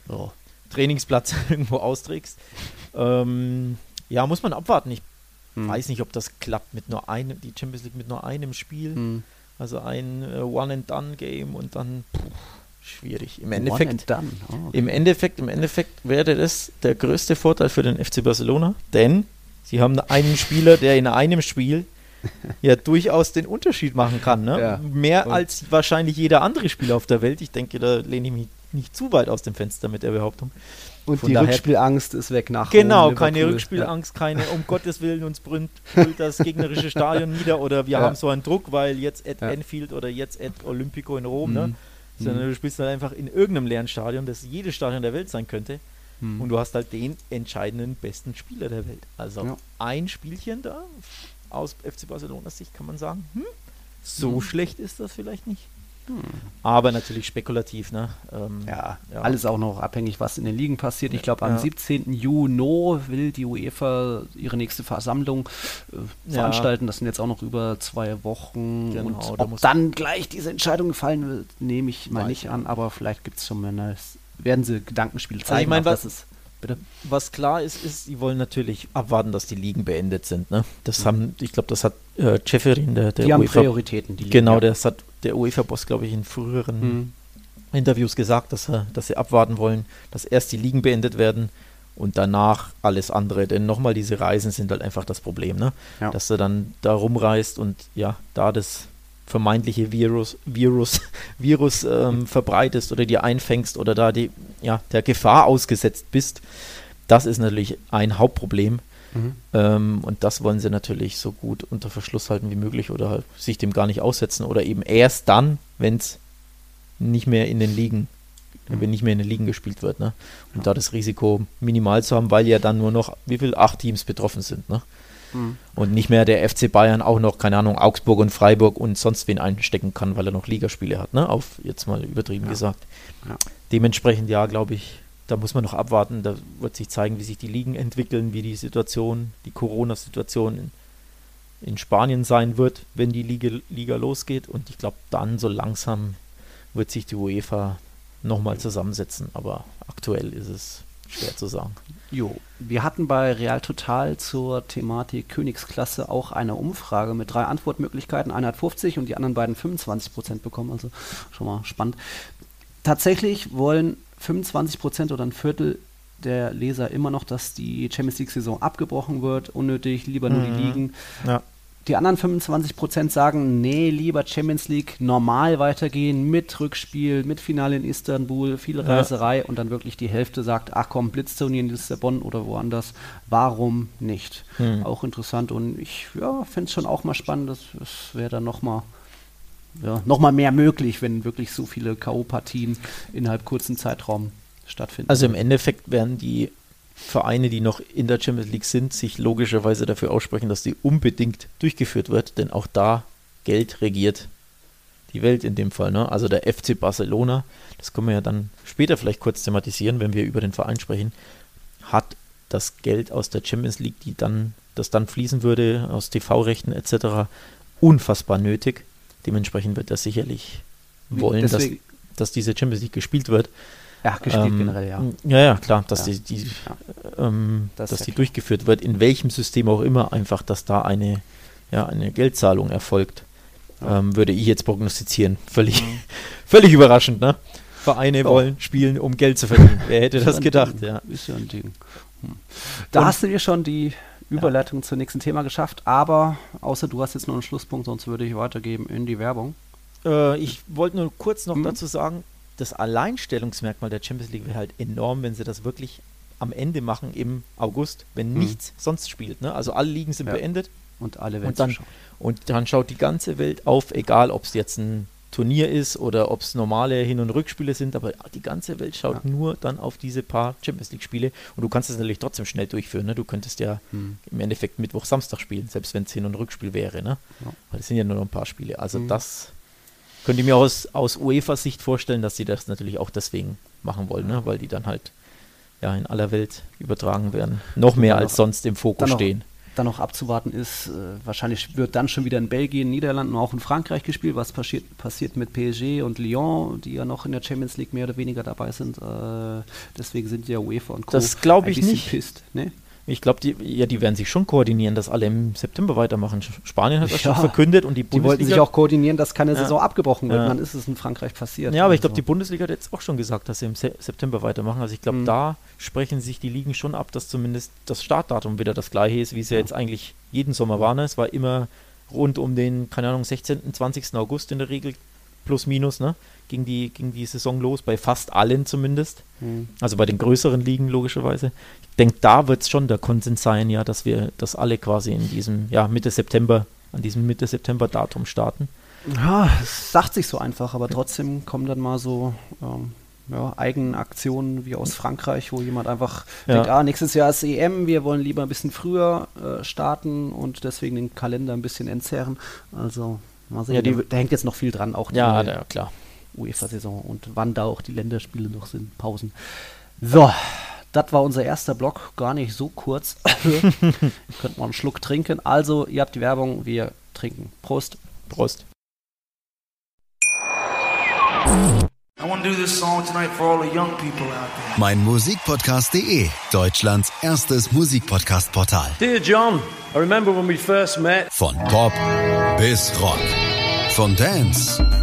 So. Trainingsplatz *laughs* irgendwo austrägst. Ähm, ja, muss man abwarten. Ich Hm. weiß nicht, ob das klappt mit nur einem, die Champions League mit nur einem Spiel. Hm. Also ein äh, One-and-Done-Game und dann puh, schwierig. Im One Endeffekt, and done. Oh, okay. im Endeffekt, im Endeffekt wäre das der größte Vorteil für den FC Barcelona, denn sie haben einen Spieler, der in einem Spiel ja *laughs* durchaus den Unterschied machen kann. Ne? Ja. Mehr Und- als wahrscheinlich jeder andere Spieler auf der Welt. Ich denke, da lehne ich mich nicht zu weit aus dem Fenster mit der Behauptung. Und von die daher- Rückspielangst ist weg nach Genau, keine Liverpool. Rückspielangst, keine, um Gottes Willen, uns brüllt, das gegnerische Stadion nieder oder wir Ja. haben so einen Druck, weil jetzt at Ja. Anfield oder jetzt at Olympico in Rom, Mhm. ne? Sondern Mhm. du spielst dann einfach in irgendeinem leeren Stadion, das jedes Stadion der Welt sein könnte. Hm. Und du hast halt den entscheidenden besten Spieler der Welt. Also Ja. ein Spielchen da aus FC Barcelonas Sicht kann man sagen, hm, so Mhm. schlecht ist das vielleicht nicht. Hm. Aber natürlich spekulativ, ne? Ähm, Ja, Ja. alles auch noch abhängig, was in den Ligen passiert. Ich glaube, am Ja. 17. Juni will die UEFA ihre nächste Versammlung äh, veranstalten. Das sind jetzt auch noch über zwei Wochen. Genau, und da ob muss- dann gleich diese Entscheidung gefallen wird, nehme ich mal nicht ich an. Aber vielleicht gibt es zumindest, werden sie Gedankenspiele zeigen. Also ich mein, was, ist, bitte? was klar ist, ist, sie wollen natürlich abwarten, dass die Ligen beendet sind. Ne? Das mhm. haben, ich glaube, das hat äh, Jefferin, der, der die UEFA, haben Prioritäten. Die genau, Ligen, das hat der UEFA-Boss, glaube ich, in früheren mhm. Interviews gesagt, dass, er, dass sie abwarten wollen, dass erst die Ligen beendet werden und danach alles andere. Denn nochmal, diese Reisen sind halt einfach das Problem, ne? Ja. Dass du dann da rumreist und ja, da das vermeintliche Virus, Virus, *laughs* Virus ähm, verbreitest oder dir einfängst oder da die, ja, der Gefahr ausgesetzt bist. Das ist natürlich ein Hauptproblem. Mhm. Ähm, und das wollen sie natürlich so gut unter Verschluss halten wie möglich oder halt sich dem gar nicht aussetzen oder eben erst dann, wenn es nicht mehr in den Ligen, mhm. wenn nicht mehr in den Ligen gespielt wird, ne? Und ja. da das Risiko minimal zu haben, weil ja dann nur noch, wie viel, acht Teams betroffen sind, ne? Mhm. Und nicht mehr der FC Bayern auch noch, keine Ahnung, Augsburg und Freiburg und sonst wen einstecken kann, weil er noch Ligaspiele hat, ne? Auf jetzt mal übertrieben ja. gesagt. Ja. Dementsprechend, ja, glaube ich, da muss man noch abwarten. Da wird sich zeigen, wie sich die Ligen entwickeln, wie die Situation, die Corona-Situation in, in, Spanien sein wird, wenn die Liga, Liga losgeht. Und ich glaube, dann so langsam wird sich die UEFA nochmal zusammensetzen. Aber aktuell ist es schwer zu sagen. Jo, wir hatten bei Real Total zur Thematik Königsklasse auch eine Umfrage mit drei Antwortmöglichkeiten. Einer hat 50 und die anderen beiden 25 Prozent bekommen, also schon mal spannend. Tatsächlich wollen 25 Prozent oder ein Viertel der Leser immer noch, dass die Champions League-Saison abgebrochen wird, unnötig, lieber nur mhm. die Ligen. Ja. Die anderen 25 Prozent sagen, nee, lieber Champions League normal weitergehen, mit Rückspiel, mit Finale in Istanbul, viel Reiserei ja. und dann wirklich die Hälfte sagt, ach komm, Blitzturnier in Lissabon oder woanders, warum nicht? Mhm. Auch interessant und ich ja, finde es schon auch mal spannend, das, das wäre dann nochmal ja, noch mehr möglich, wenn wirklich so viele K.O.-Partien innerhalb kurzen Zeitraum stattfinden. Also im Endeffekt werden die Vereine, die noch in der Champions League sind, sich logischerweise dafür aussprechen, dass die unbedingt durchgeführt wird, denn auch da Geld regiert die Welt in dem Fall. Ne? Also der FC Barcelona, das können wir ja dann später vielleicht kurz thematisieren, wenn wir über den Verein sprechen, hat das Geld aus der Champions League, die dann, das dann fließen würde, aus TV-Rechten etc., unfassbar nötig. Dementsprechend wird er sicherlich wollen, dass, dass diese Champions League gespielt wird. Ja, gespielt ähm, generell, ja. Ja, ja, klar, dass ja. die, die ja. ähm, das dass die klar. durchgeführt wird, in welchem System auch immer, einfach, dass da eine, ja, eine Geldzahlung erfolgt, ja. ähm, würde ich jetzt prognostizieren. Völlig, *laughs* völlig überraschend, ne? Vereine wollen spielen, um Geld zu verdienen. Wer hätte das gedacht, ja. Ist ja ein Ding. Hm. Da Und, hast du dir schon die Überleitung zum nächsten Thema geschafft, aber außer du hast jetzt noch einen Schlusspunkt, sonst würde ich weitergeben in die Werbung. Äh, ich wollte nur kurz noch mhm. dazu sagen, das Alleinstellungsmerkmal der Champions League wäre halt enorm, wenn sie das wirklich am Ende machen im August, wenn mhm. nichts sonst spielt. Ne? Also alle Ligen sind ja. beendet. Und alle werden und dann, und dann schaut die ganze Welt auf, egal ob es jetzt ein Turnier ist oder ob es normale Hin- und Rückspiele sind, aber die ganze Welt schaut ja. nur dann auf diese paar Champions League-Spiele und du kannst es natürlich trotzdem schnell durchführen. Ne? Du könntest ja mhm. im Endeffekt Mittwoch, Samstag spielen, selbst wenn es Hin- und Rückspiel wäre. Ne? Ja. Weil es sind ja nur noch ein paar Spiele. Also mhm. das könnte ich mir aus, aus UEFA-Sicht vorstellen, dass sie das natürlich auch deswegen machen wollen, ne? weil die dann halt ja in aller Welt übertragen werden. Noch mehr als sonst im Fokus stehen dann noch abzuwarten ist, äh, wahrscheinlich wird dann schon wieder in Belgien, Niederlanden und auch in Frankreich gespielt. Was passiert, passiert mit PSG und Lyon, die ja noch in der Champions League mehr oder weniger dabei sind. Äh, deswegen sind ja UEFA und Co. Das glaube ich nicht. Pisst, ne? Ich glaube, die, ja, die werden sich schon koordinieren, dass alle im September weitermachen. Spanien hat das ja, schon verkündet und die Bundesliga. Die wollten sich auch koordinieren, dass keine ja. Saison abgebrochen wird. Ja. Dann ist es in Frankreich passiert. Ja, aber ich glaube, also. die Bundesliga hat jetzt auch schon gesagt, dass sie im Se September weitermachen. Also ich glaube, mhm. da sprechen sich die Ligen schon ab, dass zumindest das Startdatum wieder das gleiche ist, wie es ja, jetzt eigentlich jeden Sommer war. Ne? Es war immer rund um den, keine Ahnung, 16., 20. August in der Regel, plus minus, ne? ging die, ging die Saison los, bei fast allen zumindest. Mhm. Also bei den größeren Ligen logischerweise. Ich denke, da wird es schon der Konsens sein, ja, dass wir das alle quasi in diesem, ja, Mitte September, an diesem Mitte September-Datum starten. Ja, es sagt sich so einfach, aber trotzdem kommen dann mal so ähm, ja, Eigenaktionen wie aus Frankreich, wo jemand einfach ja. denkt, ah, nächstes Jahr ist EM, wir wollen lieber ein bisschen früher äh, starten und deswegen den Kalender ein bisschen entzerren. Also, mal sehen, ja, die, da hängt jetzt noch viel dran, auch die, ja, ja klar. UEFA-Saison und wann da auch die Länderspiele noch sind, Pausen. So, das war unser erster Block, gar nicht so kurz. *laughs* Könnt mal einen Schluck trinken. Also, ihr habt die Werbung, wir trinken. Prost. Prost. Mein Musikpodcast.de, Deutschlands erstes Musikpodcast-Portal. Dear John, I remember when we first met. Von Pop bis Rock. Von Dance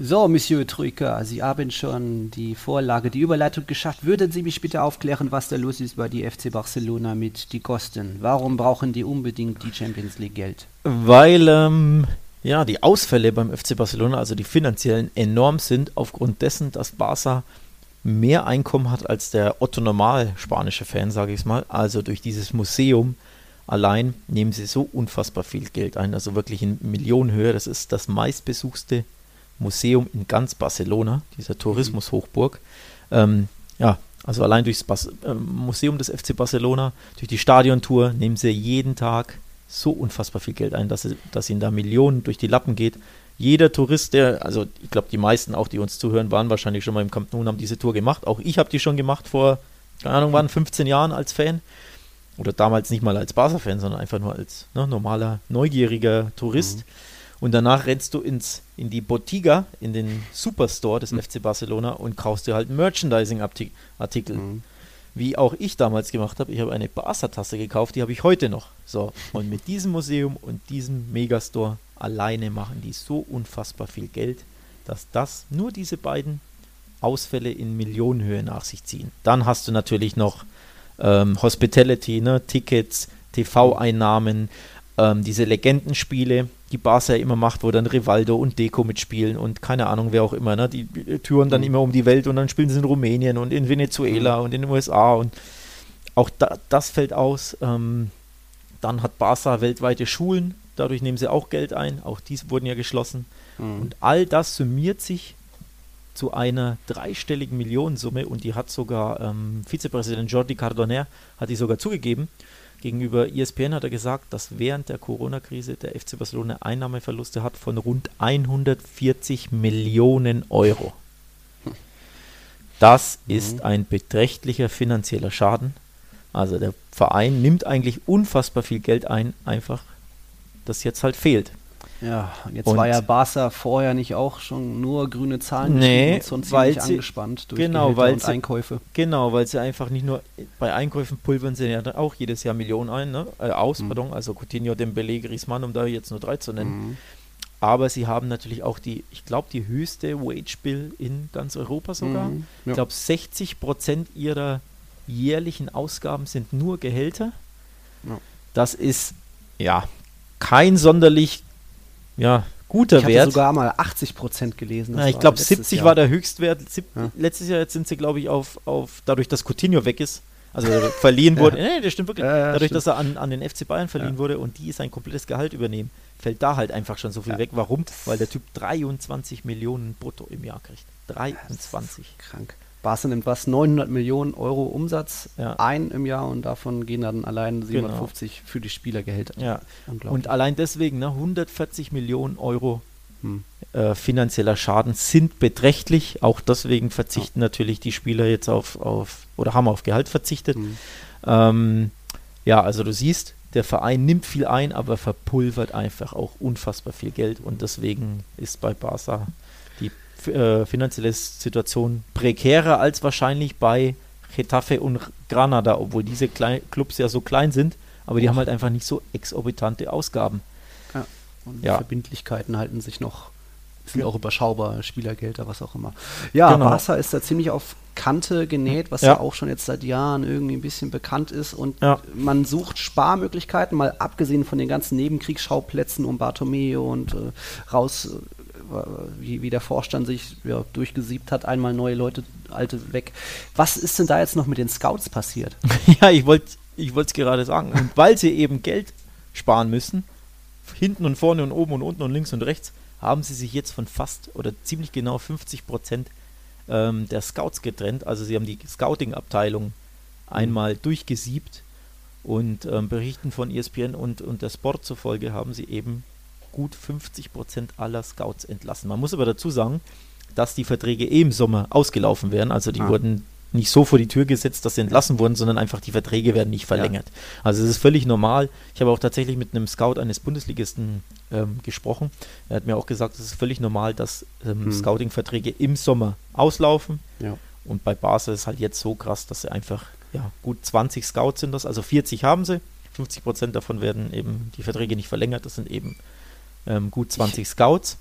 So, Monsieur Troika, Sie haben schon die Vorlage, die Überleitung geschafft. Würden Sie mich bitte aufklären, was da los ist bei die FC Barcelona mit die Kosten? Warum brauchen die unbedingt die Champions League Geld? Weil ähm, ja, die Ausfälle beim FC Barcelona, also die finanziellen, enorm sind, aufgrund dessen, dass Barca mehr Einkommen hat als der Otto Normal spanische Fan, sage ich es mal. Also durch dieses Museum allein nehmen sie so unfassbar viel Geld ein, also wirklich in Millionenhöhe. Das ist das meistbesuchste Museum in ganz Barcelona, dieser Tourismushochburg. Ähm, ja, also allein durchs Bas äh, Museum des FC Barcelona, durch die Stadiontour nehmen sie jeden Tag so unfassbar viel Geld ein, dass, sie, dass ihnen da Millionen durch die Lappen geht. Jeder Tourist, der, also ich glaube, die meisten auch, die uns zuhören, waren wahrscheinlich schon mal im Camp Nou und haben diese Tour gemacht. Auch ich habe die schon gemacht vor, keine Ahnung, wann, 15 Jahren als Fan. Oder damals nicht mal als Barca-Fan, sondern einfach nur als ne, normaler, neugieriger Tourist. Mhm. Und danach rennst du ins, in die Botiga, in den Superstore des mhm. FC Barcelona und kaufst dir halt Merchandising-Artikel. Mhm. Wie auch ich damals gemacht habe. Ich habe eine Barca-Tasse gekauft, die habe ich heute noch. So, und mit diesem Museum und diesem Megastore alleine machen die so unfassbar viel Geld, dass das nur diese beiden Ausfälle in Millionenhöhe nach sich ziehen. Dann hast du natürlich noch ähm, Hospitality, ne? Tickets, TV-Einnahmen, ähm, diese Legendenspiele, die Barca ja immer macht, wo dann Rivaldo und Deco mitspielen und keine Ahnung, wer auch immer, ne? Die touren dann mhm. immer um die Welt und dann spielen sie in Rumänien und in Venezuela mhm. und in den USA und auch da, das fällt aus. Ähm, dann hat Barca weltweite Schulen, dadurch nehmen sie auch Geld ein, auch dies wurden ja geschlossen. Mhm. Und all das summiert sich zu einer dreistelligen Millionensumme und die hat sogar ähm, Vizepräsident Jordi Cardoner hat die sogar zugegeben. Gegenüber ESPN hat er gesagt, dass während der Corona-Krise der FC Barcelona Einnahmeverluste hat von rund 140 Millionen Euro. Das mhm. ist ein beträchtlicher finanzieller Schaden. Also der Verein nimmt eigentlich unfassbar viel Geld ein, einfach das jetzt halt fehlt. Ja, und jetzt und war ja Barca vorher nicht auch schon nur grüne Zahlen nee, und weil sie, angespannt durch genau, weil und sie, Einkäufe. Genau, weil sie einfach nicht nur bei Einkäufen pulvern sie ja auch jedes Jahr Millionen ein, ne? Äh, aus, mhm. pardon, also Coutinho, Dembele, Griezmann, um da jetzt nur drei zu nennen. Mhm. Aber sie haben natürlich auch die, ich glaube, die höchste Wage Bill in ganz Europa sogar. Mhm, ja. Ich glaube, 60 Prozent ihrer jährlichen Ausgaben sind nur Gehälter. Ja. Das ist ja kein sonderlich ja, guter ich Wert. Ich habe sogar mal 80 Prozent gelesen. Ja, ich glaube, 70 Jahr. war der Höchstwert. Sieb ja. Letztes Jahr sind sie, glaube ich, auf, auf, dadurch, dass Coutinho weg ist, also *laughs* verliehen wurde. Nee, das stimmt wirklich. dadurch, stimmt. dass er an, an den FC Bayern verliehen wurde und die sein komplettes Gehalt übernehmen, fällt da halt einfach schon so viel weg. Warum? Weil der Typ 23 Millionen brutto im Jahr kriegt. 23. krank. Barca nimmt was, 900 Millionen Euro Umsatz ja. ein im Jahr und davon gehen dann allein 750 genau. für die Spielergehälter. Ja. Und allein deswegen, ne, 140 Millionen Euro hm. äh, finanzieller Schaden sind beträchtlich. Auch deswegen verzichten ja. natürlich die Spieler jetzt auf, auf oder haben auf Gehalt verzichtet. Hm. Ähm, ja, also du siehst, der Verein nimmt viel ein, aber verpulvert einfach auch unfassbar viel Geld und deswegen ist bei Barca äh, finanzielle Situation prekärer als wahrscheinlich bei Getafe und Granada, obwohl diese Klein Clubs ja so klein sind, aber die Och. haben halt einfach nicht so exorbitante Ausgaben. Ja, und ja. Verbindlichkeiten halten sich noch, sind auch überschaubar, Spielergelder, was auch immer. Ja, genau. Barca ist da ziemlich auf Kante genäht, was ja. ja. auch schon jetzt seit Jahren irgendwie ein bisschen bekannt ist. Und ja. man sucht Sparmöglichkeiten, mal abgesehen von den ganzen Nebenkriegsschauplätzen um Bartomeo und äh, raus wie, wie der Vorstand sich ja, durchgesiebt hat, einmal neue Leute, alte weg. Was ist denn da jetzt noch mit den Scouts passiert? *laughs* ja, ich wollte ich es gerade sagen. Und weil sie eben Geld sparen müssen, hinten und vorne und oben und unten und links und rechts, haben sie sich jetzt von fast oder ziemlich genau 50 Prozent ähm, der Scouts getrennt. Also sie haben die Scouting-Abteilung einmal durchgesiebt und ähm, Berichten von ESPN und, und der Sport zufolge haben sie eben gut 50 Prozent aller Scouts entlassen. Man muss aber dazu sagen, dass die Verträge eh im Sommer ausgelaufen wären. Also die Ah. wurden nicht so vor die Tür gesetzt, dass sie entlassen wurden, sondern einfach die Verträge werden nicht verlängert. Also es ist völlig normal. Ich habe auch tatsächlich mit einem Scout eines Bundesligisten ähm, gesprochen. Er hat mir auch gesagt, es ist völlig normal, dass ähm, Hm. Scouting-Verträge im Sommer auslaufen. Ja. Und bei Barca ist halt jetzt so krass, dass sie einfach, ja, gut 20 Scouts sind das, also 40 haben sie. 50 Prozent davon werden eben die Verträge nicht verlängert. Das sind eben ähm, gut 20 Scouts.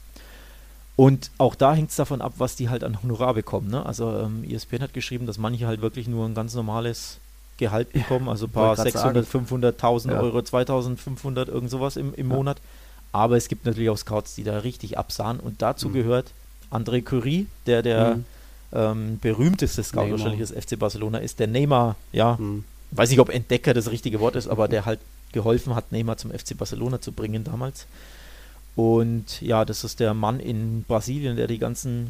Und auch da hängt es davon ab, was die halt an Honorar bekommen. Ne? Also ähm, ESPN hat geschrieben, dass manche halt wirklich nur ein ganz normales Gehalt bekommen, also ein paar wollte grad 600, 500, 1000 Ja. Euro, 2500, irgend sowas im, im Ja. Monat. Aber es gibt natürlich auch Scouts, die da richtig absahen. Und dazu Mhm. gehört André Curie, der der Mhm. ähm, berühmteste Scout Neymar. wahrscheinlich des FC Barcelona ist. Der Neymar, ja, Hm. weiß nicht, ob Entdecker das richtige Wort ist, aber der halt geholfen hat, Neymar zum FC Barcelona zu bringen damals. Und ja, das ist der Mann in Brasilien, der die ganzen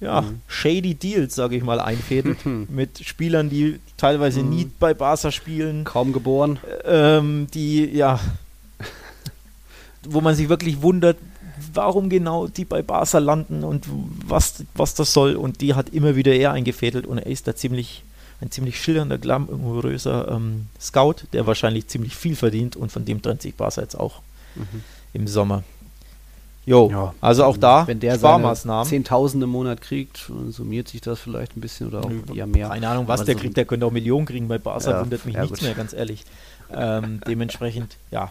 ja, Mhm. shady Deals, sage ich mal, einfädelt. *laughs* Mit Spielern, die teilweise Mhm. nie bei Barca spielen, Kaum geboren. ähm, die, ja, wo man sich wirklich wundert, warum genau die bei Barca landen und was, was das soll. Und die hat immer wieder er eingefädelt und er ist da ziemlich, ein ziemlich schillernder, glamouröser ähm, Scout, der wahrscheinlich ziemlich viel verdient und von dem trennt sich Barca jetzt auch Mhm. Im Sommer. Jo, Ja. also auch da Wenn der Sparmaßnahmen. Zehntausende im Monat kriegt, summiert sich das vielleicht ein bisschen oder auch eher mehr. Keine Ahnung, was Aber der so- kriegt. Der könnte auch Millionen kriegen bei Barca, Ja, wundert mich ja, nichts gut. mehr, ganz ehrlich. Ähm, dementsprechend, ja,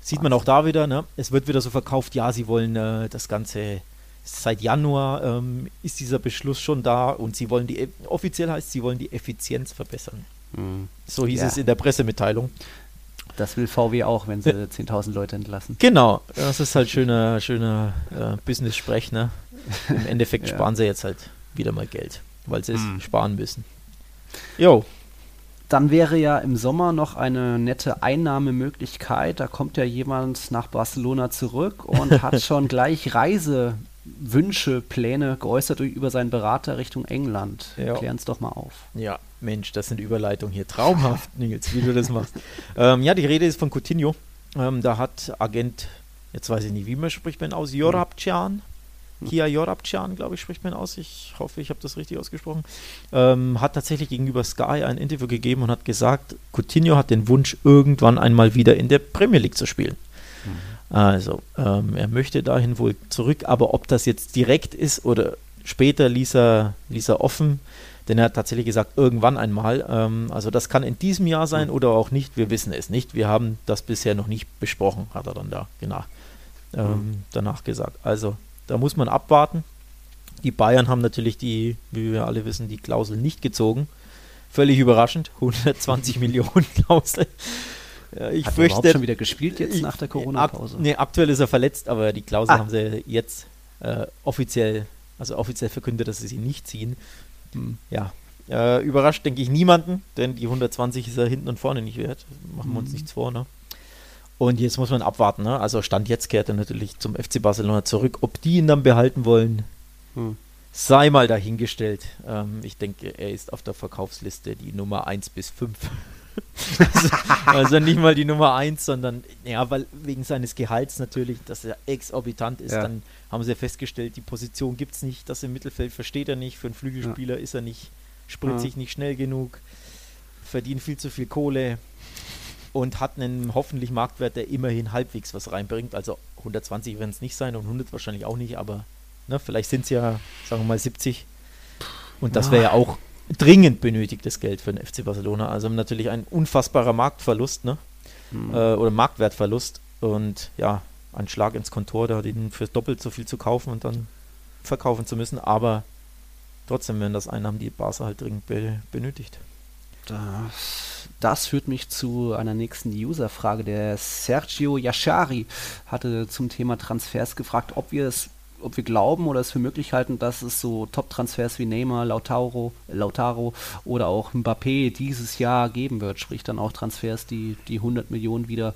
sieht man auch da wieder, ne? es wird wieder so verkauft, ja, sie wollen äh, das Ganze, seit Januar ähm, ist dieser Beschluss schon da und sie wollen die, offiziell heißt, sie wollen die Effizienz verbessern. Mhm. So hieß Ja. es in der Pressemitteilung. Das will VW auch, wenn sie 10.000 Leute entlassen. Genau, das ist halt schöner, schöner äh, Business-Sprech, ne? Im *laughs* Endeffekt Ja. sparen sie jetzt halt wieder mal Geld, weil sie es Mhm. sparen müssen. Jo, Dann wäre ja im Sommer noch eine nette Einnahmemöglichkeit. Da kommt ja jemand nach Barcelona zurück und hat *laughs* schon gleich Reisewünsche, Pläne geäußert über seinen Berater Richtung England. Ja. Klären es doch mal auf. Ja, Mensch, das sind Überleitungen hier. Traumhaft, Nils, wie du das machst. *laughs* ähm, ja, die Rede ist von Coutinho. Ähm, da hat Agent, jetzt weiß ich nicht, wie man spricht man aus, Jorabcan, Kia Jorabcan, glaube ich, spricht man aus. Ich hoffe, ich habe das richtig ausgesprochen. Ähm, hat tatsächlich gegenüber Sky ein Interview gegeben und hat gesagt, Coutinho hat den Wunsch, irgendwann einmal wieder in der Premier League zu spielen. Also, ähm, er möchte dahin wohl zurück, aber ob das jetzt direkt ist oder später ließ er, ließ er offen, denn er hat tatsächlich gesagt, irgendwann einmal. Ähm, also das kann in diesem Jahr sein oder auch nicht, wir wissen es nicht. Wir haben das bisher noch nicht besprochen, hat er dann da genau, ähm, danach gesagt. Also da muss man abwarten. Die Bayern haben natürlich die, wie wir alle wissen, die Klausel nicht gezogen. Völlig überraschend, *laughs* 120 Millionen Klausel. Ja, ich Hat er überhaupt fürchte, schon wieder gespielt jetzt nach der Corona-Pause? Ak nee, aktuell ist er verletzt, aber die Klausel Ah. haben sie jetzt äh, offiziell, also offiziell verkündet, dass sie sie nicht ziehen. Hm. Ja, äh, überrascht denke ich niemanden, denn die 120 ist er hinten und vorne nicht wert. Machen wir uns Mhm. nichts vor, ne? Und jetzt muss man abwarten, ne? Also Stand jetzt kehrt er natürlich zum FC Barcelona zurück. Ob die ihn dann behalten wollen, Hm. sei mal dahingestellt. Ähm, ich denke, er ist auf der Verkaufsliste die Nummer 1 bis 5. also, also nicht mal die Nummer 1, sondern ja, weil wegen seines Gehalts natürlich, dass er exorbitant ist, Ja. dann haben sie festgestellt, die Position gibt es nicht, das im Mittelfeld versteht er nicht, für einen Flügelspieler ist er nicht spritzig, nicht schnell genug, verdient viel zu viel Kohle und hat einen hoffentlich Marktwert, der immerhin halbwegs was reinbringt. Also 120 werden es nicht sein und 100 wahrscheinlich auch nicht, aber ne, vielleicht sind es ja, sagen wir mal, 70. Und das wäre ja auch dringend benötigtes Geld für den FC Barcelona. Also natürlich ein unfassbarer Marktverlust, ne? Hm. Äh, oder Marktwertverlust. Und ja, ein Schlag ins Kontor, da den für doppelt so viel zu kaufen und dann verkaufen zu müssen. Aber trotzdem wären das Einnahmen, die Barca halt dringend be benötigt. Das, das führt mich zu einer nächsten User-Frage. Der Sergio Yashari hatte zum Thema Transfers gefragt, ob wir es ob wir glauben oder es für möglich halten, dass es so Top-Transfers wie Neymar, Lautaro, Lautaro oder auch Mbappé dieses Jahr geben wird. Sprich dann auch Transfers, die die 100 Millionen wieder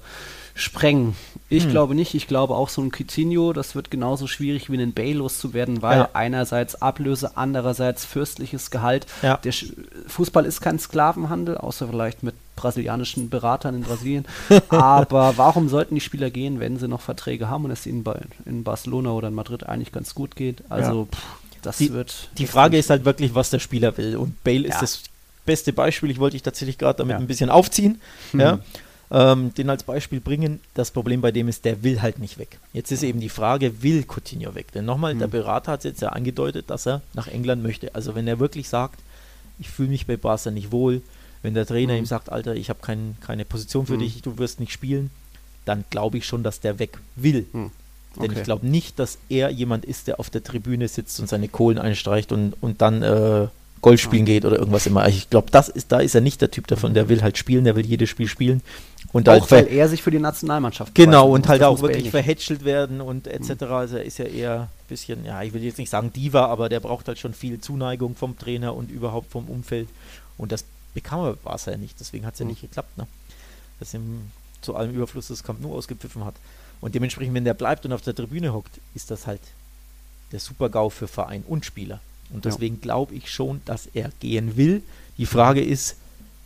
sprengen. Ich Hm. glaube nicht. Ich glaube auch so ein Coutinho, das wird genauso schwierig wie einen Bale loszuwerden, weil Ja. einerseits Ablöse, andererseits fürstliches Gehalt. Ja. Der Sch- Fußball ist kein Sklavenhandel, außer vielleicht mit brasilianischen Beratern in Brasilien. *laughs* Aber warum sollten die Spieler gehen, wenn sie noch Verträge haben und es ihnen bei, in Barcelona oder in Madrid eigentlich ganz gut geht? Also, ja. pff, das die, wird. Die Frage ist halt wirklich, was der Spieler will. Und Bale ist das beste Beispiel. Ich wollte dich tatsächlich gerade damit ein bisschen aufziehen. Mhm. Ja ähm, den als Beispiel bringen. Das Problem bei dem ist, der will halt nicht weg. Jetzt ist eben die Frage, will Coutinho weg? Denn nochmal, mhm. der Berater hat es jetzt ja angedeutet, dass er nach England möchte. Also wenn er wirklich sagt, ich fühle mich bei Barca nicht wohl, wenn der Trainer mhm. ihm sagt, Alter, ich habe kein, keine Position für mhm. dich, du wirst nicht spielen, dann glaube ich schon, dass der weg will. Okay. Denn ich glaube nicht, dass er jemand ist, der auf der Tribüne sitzt und seine Kohlen einstreicht und, und dann äh, Golf spielen geht oder irgendwas immer. Ich glaube, das ist, da ist er nicht der Typ davon, der will halt spielen, der will jedes Spiel spielen. Und auch halt weil er sich für die Nationalmannschaft Genau, und halt auch wirklich verhätschelt werden und etc. Mhm. Also er ist ja eher ein bisschen, ja, ich will jetzt nicht sagen Diva, aber der braucht halt schon viel Zuneigung vom Trainer und überhaupt vom Umfeld. Und das bekam er Barca ja nicht, deswegen hat es ja mhm. nicht geklappt, ne? Dass ihm zu allem Überfluss das Kampf nur ausgepfiffen hat. Und dementsprechend, wenn der bleibt und auf der Tribüne hockt, ist das halt der Super-GAU für Verein und Spieler. Und deswegen ja. glaube ich schon, dass er gehen will. Die Frage ist,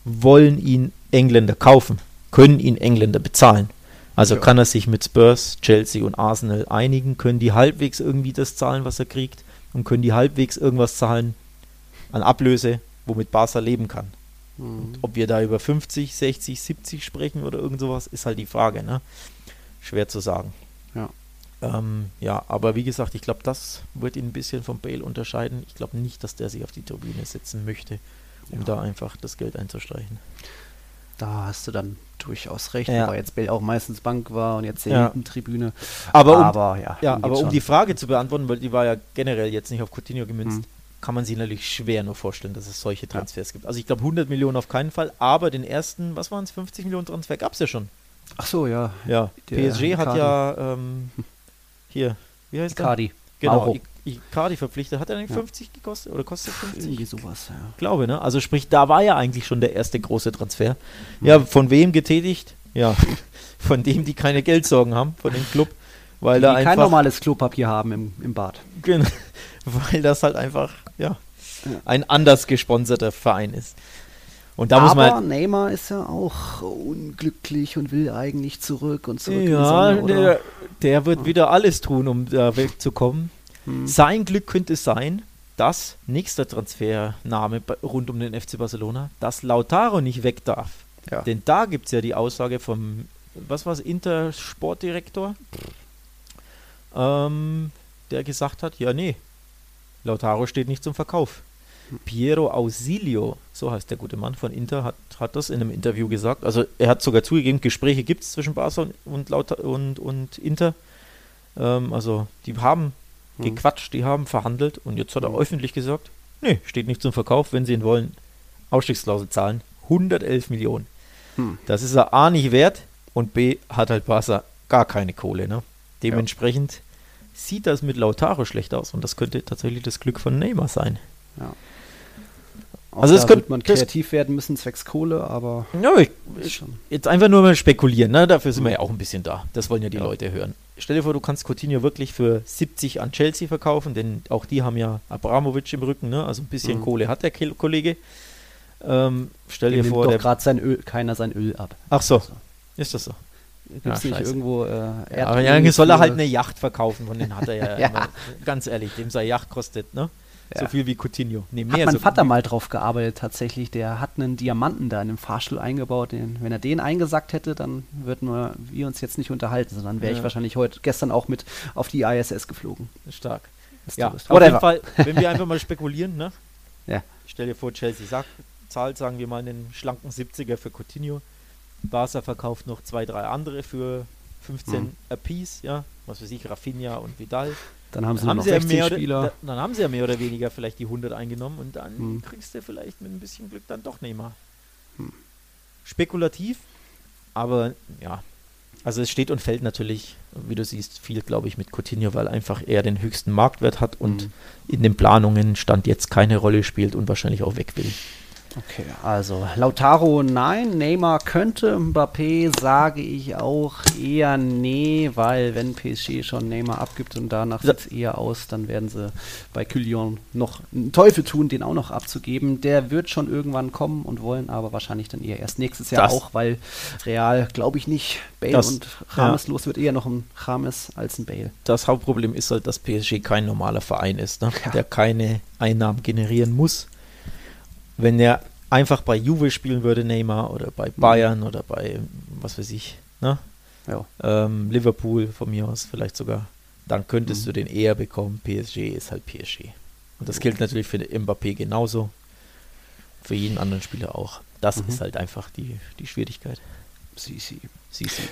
wollen ihn Engländer kaufen? Können ihn Engländer bezahlen. Also ja. kann er sich mit Spurs, Chelsea und Arsenal einigen, können die halbwegs irgendwie das zahlen, was er kriegt und können die halbwegs irgendwas zahlen an Ablöse, womit Barca leben kann. Mhm. ob wir da über 50, 60, 70 sprechen oder irgend sowas, ist halt die Frage. Ne? Schwer zu sagen. Ja. Ähm, ja, aber wie gesagt, ich glaube, das wird ihn ein bisschen vom Bale unterscheiden. Ich glaube nicht, dass der sich auf die Tribüne setzen möchte, um ja. da einfach das Geld einzustreichen. Da hast du dann durchaus recht, ja. wobei jetzt Bell auch meistens Bank war und jetzt ja. Tribüne. Aber, um, aber, ja, ja aber um die Frage zu beantworten, weil die war ja generell jetzt nicht auf Coutinho gemünzt, mhm. kann man sich natürlich schwer nur vorstellen, dass es solche Transfers ja. gibt. Also ich glaube 100 Millionen auf keinen Fall, aber den ersten, was waren es, 50 Millionen Transfer gab es ja schon. Ach so, ja. Ja, PSG hat ja ähm, hier, wie heißt Cardi. der? Genau, Icardi verpflichtet. Hat er nicht ja. 50 gekostet oder kostet 50? Irgendwie sowas, ja. Glaube, ne? Also sprich, da war ja eigentlich schon der erste große Transfer. Ja, von wem getätigt? Ja, *laughs* von dem, die keine Geldsorgen haben, von dem Club. Weil die, da einfach, kein normales Klopapier haben im, im Bad. Genau, *laughs* weil das halt einfach, ja, ja. ein anders gesponserter Verein ist. Und da Aber muss man halt Neymar ist ja auch unglücklich und will eigentlich zurück und zurück. Ja, Sonne, der, der, wird ja. wieder alles tun, um da wegzukommen. Hm. Sein Glück könnte es sein, dass nächster Transfername rund um den FC Barcelona, dass Lautaro nicht weg darf. Ja. Denn da gibt es ja die Aussage vom, was war es, Inter-Sportdirektor, ähm, der gesagt hat, ja nee, Lautaro steht nicht zum Verkauf. Piero Ausilio, so heißt der gute Mann von Inter, hat, hat das in einem Interview gesagt. Also er hat sogar zugegeben, Gespräche gibt es zwischen Barca und, und, und, und Inter. Ähm, also die haben mhm. gequatscht, die haben verhandelt und jetzt hat er mhm. öffentlich gesagt, nee, steht nicht zum Verkauf, wenn sie ihn wollen, Ausstiegsklausel zahlen, 111 Millionen. Mhm. Das ist er A nicht wert und B hat halt Barca gar keine Kohle. Ne? Dementsprechend ja. sieht das mit Lautaro schlecht aus und das könnte tatsächlich das Glück von Neymar sein. Ja. Also es könnte man kreativ werden müssen zwecks Kohle, aber ja, ich, ich, jetzt einfach nur mal spekulieren, ne? Dafür sind wir ja auch ein bisschen da. Das wollen ja die ja. Leute hören. Stell dir vor, du kannst Coutinho wirklich für 70 an Chelsea verkaufen, denn auch die haben ja Abramovic im Rücken, ne? Also ein bisschen mhm. Kohle hat der Kollege. Ähm, stell dir vor, doch gerade sein Öl, keiner sein Öl ab. Ach so, also. ist das so? Gibt es ja, nicht irgendwo äh, Aber ja, soll er halt eine Yacht verkaufen, von den hat er ja, *laughs* ja. Immer, ganz ehrlich, dem sei Yacht kostet, ne? Ja. So viel wie Coutinho. Nee, mehr hat mein so Vater mal drauf gearbeitet tatsächlich. Der hat einen Diamanten da in dem Fahrstuhl eingebaut. Den, wenn er den eingesackt hätte, dann würden wir, wir uns jetzt nicht unterhalten, sondern wäre ja. ich wahrscheinlich heute gestern auch mit auf die ISS geflogen. Stark. Ja, auf jeden Fall, wenn wir einfach mal *laughs* spekulieren, ne? Ja. stell dir vor, Chelsea sagt, zahlt, sagen wir mal, einen schlanken 70er für Coutinho. Barca verkauft noch zwei, drei andere für 15 mhm. apiece, ja. Was weiß ich, Rafinha und Vidal. Dann haben sie, dann haben sie ja mehr Spieler. Oder, dann haben sie ja mehr oder weniger vielleicht die 100 eingenommen und dann hm. kriegst du vielleicht mit ein bisschen Glück dann doch Neymar. Hm. Spekulativ, aber ja. Also es steht und fällt natürlich, wie du siehst, viel, glaube ich, mit Coutinho, weil einfach er den höchsten Marktwert hat und hm. in den Planungen Stand jetzt keine Rolle spielt und wahrscheinlich auch weg will. Okay, also Lautaro nein, Neymar könnte, Mbappé sage ich auch eher nee, weil wenn PSG schon Neymar abgibt und danach sieht es eher aus, dann werden sie bei Kylian noch einen Teufel tun, den auch noch abzugeben. Der wird schon irgendwann kommen und wollen, aber wahrscheinlich dann eher erst nächstes Jahr Das- auch, weil Real, glaube ich nicht, Bale Das- und Rames los wird eher noch ein Rames als ein Bale. Das Hauptproblem ist halt, dass PSG kein normaler Verein ist, ne? Ja. der keine Einnahmen generieren muss. Wenn er einfach bei Juve spielen würde, Neymar, oder bei Bayern oder bei, was weiß ich, ne? Ja. ähm, Liverpool von mir aus vielleicht sogar, dann könntest Mhm. du den eher bekommen. PSG ist halt PSG. Und das gilt natürlich für Mbappé genauso, für jeden anderen Spieler auch. Das Mhm. ist halt einfach die, die Schwierigkeit. Sie, sie. Sie, sie.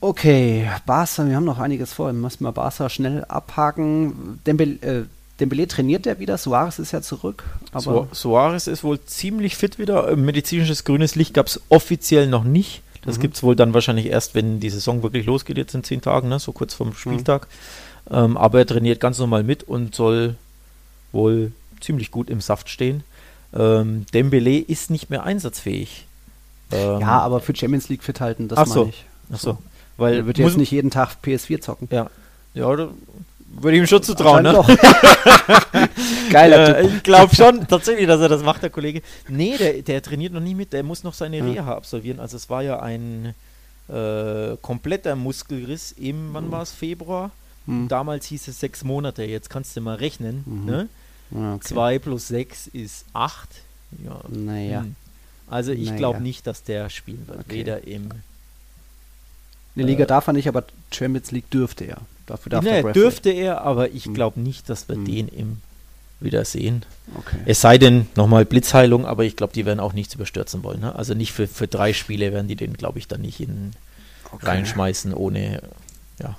Okay, Barca, wir haben noch einiges vor. Wir müssen mal Barca schnell abhaken. Dembele, äh, Dembele trainiert der wieder, Suarez ist ja zurück. Aber Su Suarez ist wohl ziemlich fit wieder. Äh, Medizinisches grünes Licht gab es offiziell noch nicht. Das Mhm. gibt es wohl dann wahrscheinlich erst, wenn die Saison wirklich losgeht, jetzt in zehn Tagen, ne? so kurz Mhm. vorm Spieltag. Ähm, aber er trainiert ganz normal mit und soll wohl ziemlich gut im Saft stehen. Ähm, Dembele ist nicht mehr einsatzfähig. Ähm, ja, aber für Champions League fit halten, das Ach so. meine ich. Ach so. Weil Er wird jetzt nicht jeden Tag PS4 zocken. Ja, ja würde ich ihm schon zutrauen. Ne? *laughs* Geiler Typ. ich glaube schon tatsächlich, dass er das macht, der Kollege. Nee, der, der trainiert noch nicht mit, der muss noch seine Ja. Reha absolvieren. Also es war ja ein äh, kompletter Muskelriss im, wann war es, Februar? Hm. Damals hieß es sechs Monate, jetzt kannst du mal rechnen. Mhm. Ne? Ja, okay. Zwei plus sechs ist acht. Ja. Naja. hm. Also ich Naja. glaube nicht, dass der spielen wird. Okay. Weder im... In der Liga äh, darf er nicht, aber Champions League dürfte er. Dafür darf Nee, der dürfte er, aber ich Hm. glaube nicht, dass wir Hm. den im wieder sehen. Okay. Es sei denn, nochmal Blitzheilung, aber ich glaube, die werden auch nichts überstürzen wollen. Ne? Also nicht für, für drei Spiele werden die den, glaube ich, dann nicht in, okay. reinschmeißen ohne ja,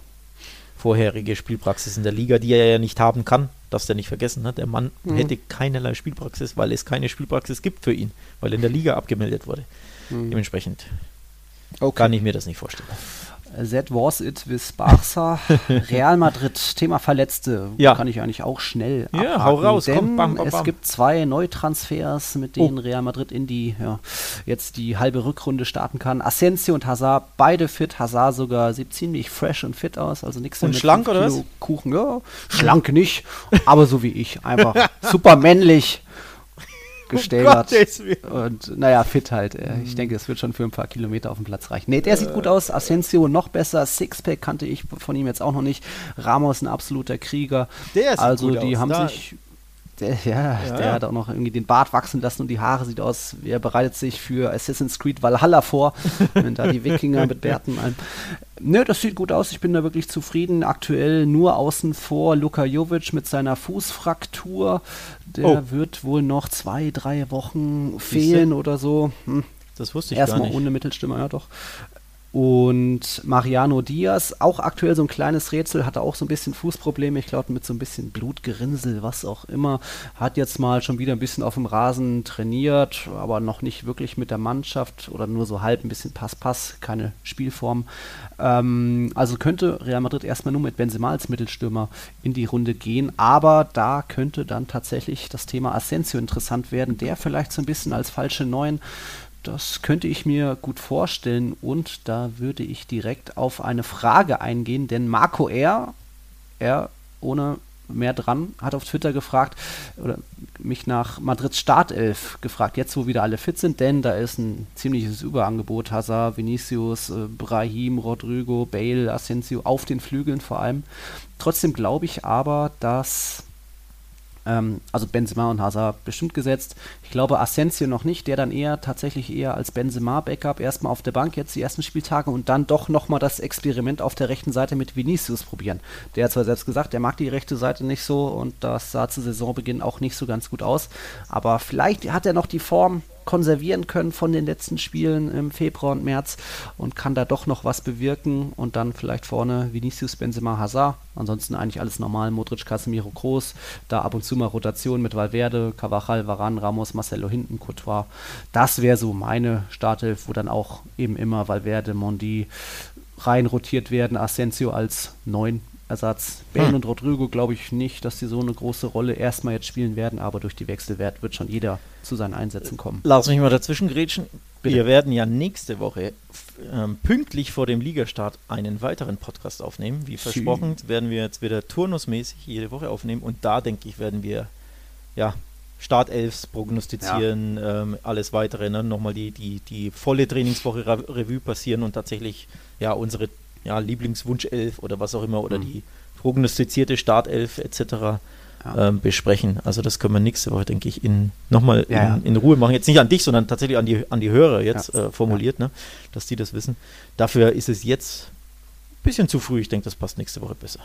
vorherige Spielpraxis in der Liga, die er ja nicht haben kann. Darfst du ja nicht vergessen. Ne? Der Mann Mhm. hätte keinerlei Spielpraxis, weil es keine Spielpraxis gibt für ihn, weil er in der Liga abgemeldet wurde. Hm. Dementsprechend Okay. kann ich mir das nicht vorstellen. That was it with Barca. *laughs* Real Madrid, Thema Verletzte. Ja. Kann ich eigentlich auch schnell Ja, abhaken, hau raus, denn komm, bam, bam, es bam. gibt zwei Neutransfers, mit denen Oh. Real Madrid in die, ja, jetzt die halbe Rückrunde starten kann. Asensio und Hazard, beide fit. Hazard sogar sieht ziemlich fresh und fit aus, also nichts Und mit schlank, oder was? Kuchen, ja. Schlank nicht, aber so wie ich. Einfach *laughs* super männlich gestellt. Willen. Und naja, fit halt. Äh, Ich denke, es wird schon für ein paar Kilometer auf dem Platz reichen. Nee, der sieht gut aus. Asensio noch besser. Sixpack kannte ich von ihm jetzt auch noch nicht. Ramos ein absoluter Krieger. Der sieht also gut die aus. haben Da- sich. Der, ja, Ja, der ja. hat auch noch irgendwie den Bart wachsen lassen und die Haare sieht aus, er bereitet sich für Assassin's Creed Valhalla vor, *laughs* wenn da die Wikinger mit Bärten ein. Nö, das sieht gut aus, ich bin da wirklich zufrieden. Aktuell nur außen vor Luka Jovic mit seiner Fußfraktur. Der Oh. wird wohl noch zwei, drei Wochen fehlen oder so. Hm. Das wusste ich gar Erstmal nicht. ohne Mittelstimme, ja doch. Und Mariano Diaz, auch aktuell so ein kleines Rätsel, hatte auch so ein bisschen Fußprobleme, ich glaube mit so ein bisschen Blutgerinnsel, was auch immer. Hat jetzt mal schon wieder ein bisschen auf dem Rasen trainiert, aber noch nicht wirklich mit der Mannschaft oder nur so halb ein bisschen Pass-Pass, keine Spielform. Ähm, also könnte Real Madrid erstmal nur mit Benzema als Mittelstürmer in die Runde gehen, aber da könnte dann tatsächlich das Thema Asensio interessant werden, der vielleicht so ein bisschen als falsche Neun das könnte ich mir gut vorstellen und da würde ich direkt auf eine Frage eingehen, denn Marco R., er ohne mehr dran, hat auf Twitter gefragt oder mich nach Madrids Startelf gefragt, jetzt wo wieder alle fit sind, denn da ist ein ziemliches Überangebot, Hazard, Vinicius, äh, Brahim, Rodrigo, Bale, Asensio auf den Flügeln vor allem. Trotzdem glaube ich aber, dass ähm, also Benzema und Hazard bestimmt gesetzt. Ich glaube Asensio noch nicht, der dann eher tatsächlich eher als Benzema-Backup erstmal auf der Bank jetzt die ersten Spieltage und dann doch nochmal das Experiment auf der rechten Seite mit Vinicius probieren. Der hat zwar selbst gesagt, der mag die rechte Seite nicht so und das sah zu Saisonbeginn auch nicht so ganz gut aus, aber vielleicht hat er noch die Form konservieren können von den letzten Spielen im Februar und März und kann da doch noch was bewirken und dann vielleicht vorne Vinicius, Benzema, Hazard. Ansonsten eigentlich alles normal. Modric, Casemiro, Groß. Da ab und zu mal Rotation mit Valverde, Cavachal, Varane, Ramos, Marcelo hinten, Courtois. Das wäre so meine Startelf, wo dann auch eben immer Valverde, Mondi rein rotiert werden. Asensio als 9 Ersatz. Bale hm. und Rodrigo glaube ich nicht, dass die so eine große Rolle erstmal jetzt spielen werden, aber durch die Wechselwert wird schon jeder zu seinen Einsätzen kommen. Lass mich mal dazwischen grätschen. Bitte. Wir werden ja nächste Woche ähm, pünktlich vor dem Ligastart einen weiteren Podcast aufnehmen. Wie versprochen, werden wir jetzt wieder turnusmäßig jede Woche aufnehmen und da denke ich, werden wir ja Startelfs prognostizieren, ja. ähm, alles weitere, ne? nochmal die, die, die volle Trainingswoche Revue passieren und tatsächlich ja unsere ja, Lieblingswunschelf oder was auch immer oder mhm. die prognostizierte Startelf etc. Ja. Ähm, besprechen. Also das können wir nächste Woche, denke ich, in nochmal ja, in, in, Ruhe machen. Jetzt nicht an dich, sondern tatsächlich an die, an die Hörer jetzt äh, formuliert, ne? dass die das wissen. Dafür ist es jetzt ein bisschen zu früh. Ich denke, das passt nächste Woche besser.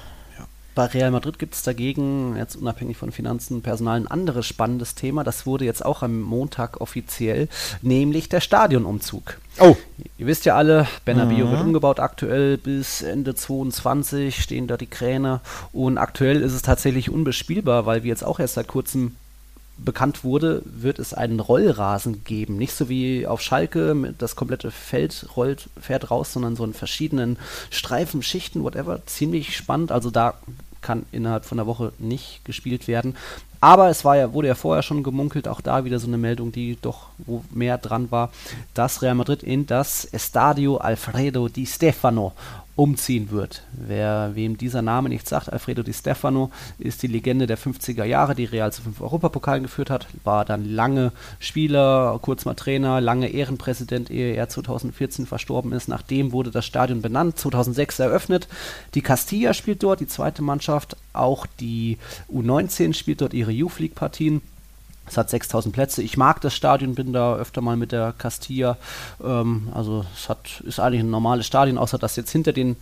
Bei Real Madrid gibt es dagegen, jetzt unabhängig von Finanzen, Personal, ein anderes spannendes Thema. Das wurde jetzt auch am Montag offiziell, nämlich der Stadionumzug. Oh. Ihr wisst ja alle, Bernabeu mhm. wird umgebaut aktuell bis Ende 22 stehen da die Kräne und aktuell ist es tatsächlich unbespielbar, weil wir jetzt auch erst seit kurzem bekannt wurde, wird es einen Rollrasen geben. Nicht so wie auf Schalke, das komplette Feld rollt, fährt raus, sondern so in verschiedenen Streifen, Schichten, whatever. Ziemlich spannend. Also da kann innerhalb von der Woche nicht gespielt werden. Aber es war ja, wurde ja vorher schon gemunkelt, auch da wieder so eine Meldung, die doch wo mehr dran war, dass Real Madrid in das Estadio Alfredo Di Stefano umziehen wird. Wer wem dieser Name nicht sagt, Alfredo Di Stefano ist die Legende der 50er Jahre, die Real zu fünf Europapokalen geführt hat, war dann lange Spieler, kurz mal Trainer, lange Ehrenpräsident, ehe er 2014 verstorben ist. Nachdem wurde das Stadion benannt, 2006 eröffnet. Die Castilla spielt dort, die zweite Mannschaft, auch die U19 spielt dort ihre Youth League Partien. Es hat 6000 Plätze. Ich mag das Stadion, bin da öfter mal mit der Castilla. Ähm, also es hat, ist eigentlich ein normales Stadion, außer dass jetzt hinter den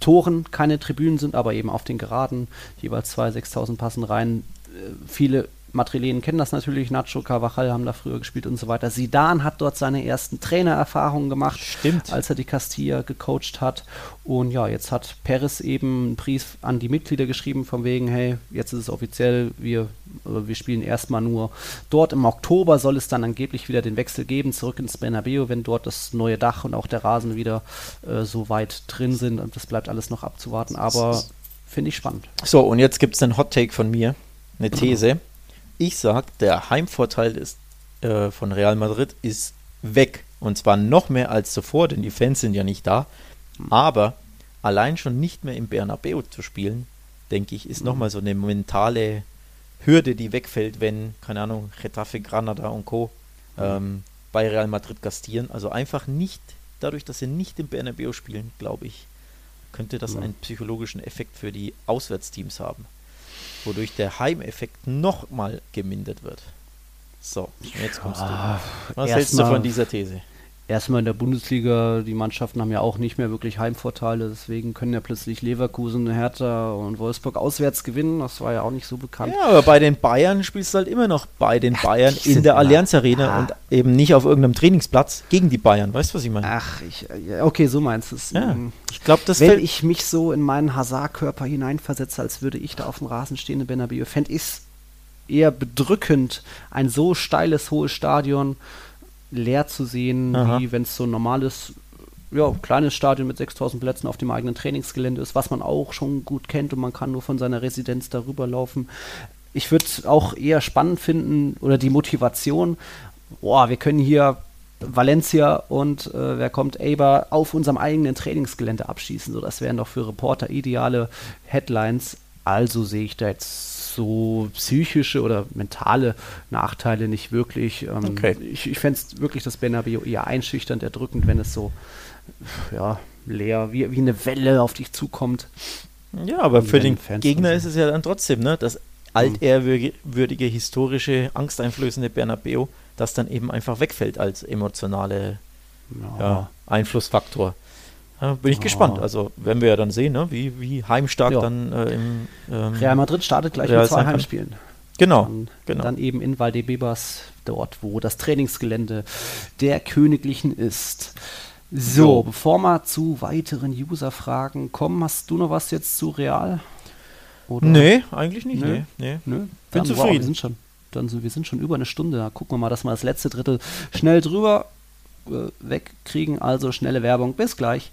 Toren keine Tribünen sind, aber eben auf den Geraden jeweils zwei 6000 passen rein. Äh, viele Madrilenen kennen das natürlich, Nacho, Carvajal haben da früher gespielt und so weiter. Sidan hat dort seine ersten Trainererfahrungen gemacht, Stimmt. als er die Castilla gecoacht hat. Und ja, jetzt hat Perez eben einen Brief an die Mitglieder geschrieben, von wegen, hey, jetzt ist es offiziell, wir, wir spielen erstmal nur dort. Im Oktober soll es dann angeblich wieder den Wechsel geben, zurück ins Bernabeu, wenn dort das neue Dach und auch der Rasen wieder äh, so weit drin sind. Und das bleibt alles noch abzuwarten, aber finde ich spannend. So, und jetzt gibt es einen Hot Take von mir, eine *clears throat* These. Ich sage, der Heimvorteil ist, äh, von Real Madrid ist weg. Und zwar noch mehr als zuvor, denn die Fans sind ja nicht da. Aber allein schon nicht mehr im Bernabeu zu spielen, denke ich, ist mhm. nochmal so eine mentale Hürde, die wegfällt, wenn, keine Ahnung, Getafe, Granada und Co. Mhm. Ähm, bei Real Madrid gastieren. Also einfach nicht, dadurch, dass sie nicht im Bernabeu spielen, glaube ich, könnte das einen psychologischen Effekt für die Auswärtsteams haben wodurch der Heimeffekt nochmal gemindert wird. So, jetzt kommst du. Was hältst du von dieser These? Erstmal in der Bundesliga, die Mannschaften haben ja auch nicht mehr wirklich Heimvorteile, deswegen können ja plötzlich Leverkusen, Hertha und Wolfsburg auswärts gewinnen. Das war ja auch nicht so bekannt. Ja, aber bei den Bayern spielst du halt immer noch bei den Bayern in der Allianz Arena ja. und eben nicht auf irgendeinem Trainingsplatz gegen die Bayern. Weißt du, was ich meine? Ach, ich, okay, so meinst du es. Ja, ähm, ich glaube, das Wenn ich mich so in meinen Hazard-Körper hineinversetze, als würde ich da auf dem Rasen stehen in Bernabeu, fände ich es eher bedrückend, ein so steiles, hohes Stadion leer zu sehen, Aha. wie wenn es so ein normales, ja, kleines Stadion mit 6000 Plätzen auf dem eigenen Trainingsgelände ist, was man auch schon gut kennt und man kann nur von seiner Residenz darüber laufen. Ich würde auch eher spannend finden oder die Motivation, boah, wir können hier Valencia und äh, wer kommt, Eber auf unserem eigenen Trainingsgelände abschießen. So, das wären doch für Reporter ideale Headlines. Also sehe ich da jetzt so psychische oder mentale Nachteile nicht wirklich. Ähm, okay. Ich, ich fände es wirklich das Bernabeu eher einschüchternd, erdrückend, wenn es so ja, leer, wie, wie eine Welle auf dich zukommt. Ja, aber für den Fans Gegner ist es ja dann trotzdem, ne, das altehrwürdige, historische, angsteinflößende Bernabeu, das dann eben einfach wegfällt als emotionale ja. Ja, Einflussfaktor. Bin ich oh. gespannt. Also werden wir ja dann sehen, ne? wie, wie heimstark ja. dann äh, im ähm, Real Madrid startet gleich Real mit zwei Heimspielen. Genau, dann, genau. Dann eben in Valdebebas, dort, wo das Trainingsgelände der Königlichen ist. So, so. bevor wir zu weiteren User-Fragen kommen, hast du noch was jetzt zu Real? Oder? Nee, eigentlich nicht. Nee, nee. nee. Bin dann, zufrieden. Wow, wir sind schon, dann, wir sind schon über eine Stunde. Da gucken wir mal, dass wir das letzte Drittel schnell drüber äh, wegkriegen. Also schnelle Werbung. Bis gleich.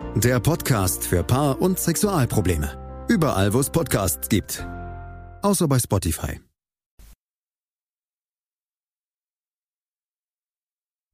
Der Podcast für Paar- und Sexualprobleme. Überall, wo es Podcasts gibt. Außer bei Spotify.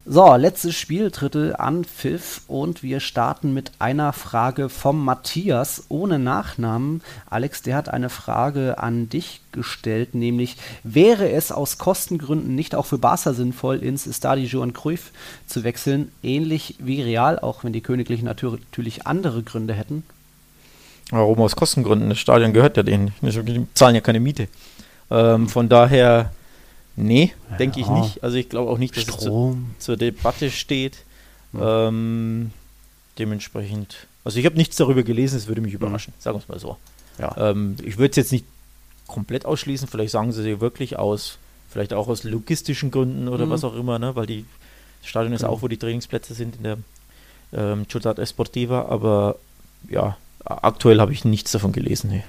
So, letztes Spieldrittel an Pfiff und wir starten mit einer Frage vom Matthias ohne Nachnamen. Alex, der hat eine Frage an dich gestellt, nämlich wäre es aus Kostengründen nicht auch für Barca sinnvoll, ins Stade Johan Cruyff zu wechseln, ähnlich wie Real, auch wenn die Königlichen natürlich andere Gründe hätten? Warum aus Kostengründen? Das Stadion gehört ja denen. Die zahlen ja keine Miete. Ähm, von daher Nee, ja, denke ich nicht. Also ich glaube auch nicht, dass Strom. es zu, zur Debatte steht. Mhm. Ähm, dementsprechend, also ich habe nichts darüber gelesen, es würde mich überraschen, mhm. sagen wir es mal so. Ja. Ähm, ich würde es jetzt nicht komplett ausschließen, vielleicht sagen sie wirklich aus, vielleicht auch aus logistischen Gründen oder mhm. was auch immer, ne? weil die das Stadion ist genau. auch, wo die Trainingsplätze sind in der ähm, Ciudad Esportiva, aber ja, aktuell habe ich nichts davon gelesen. Nee.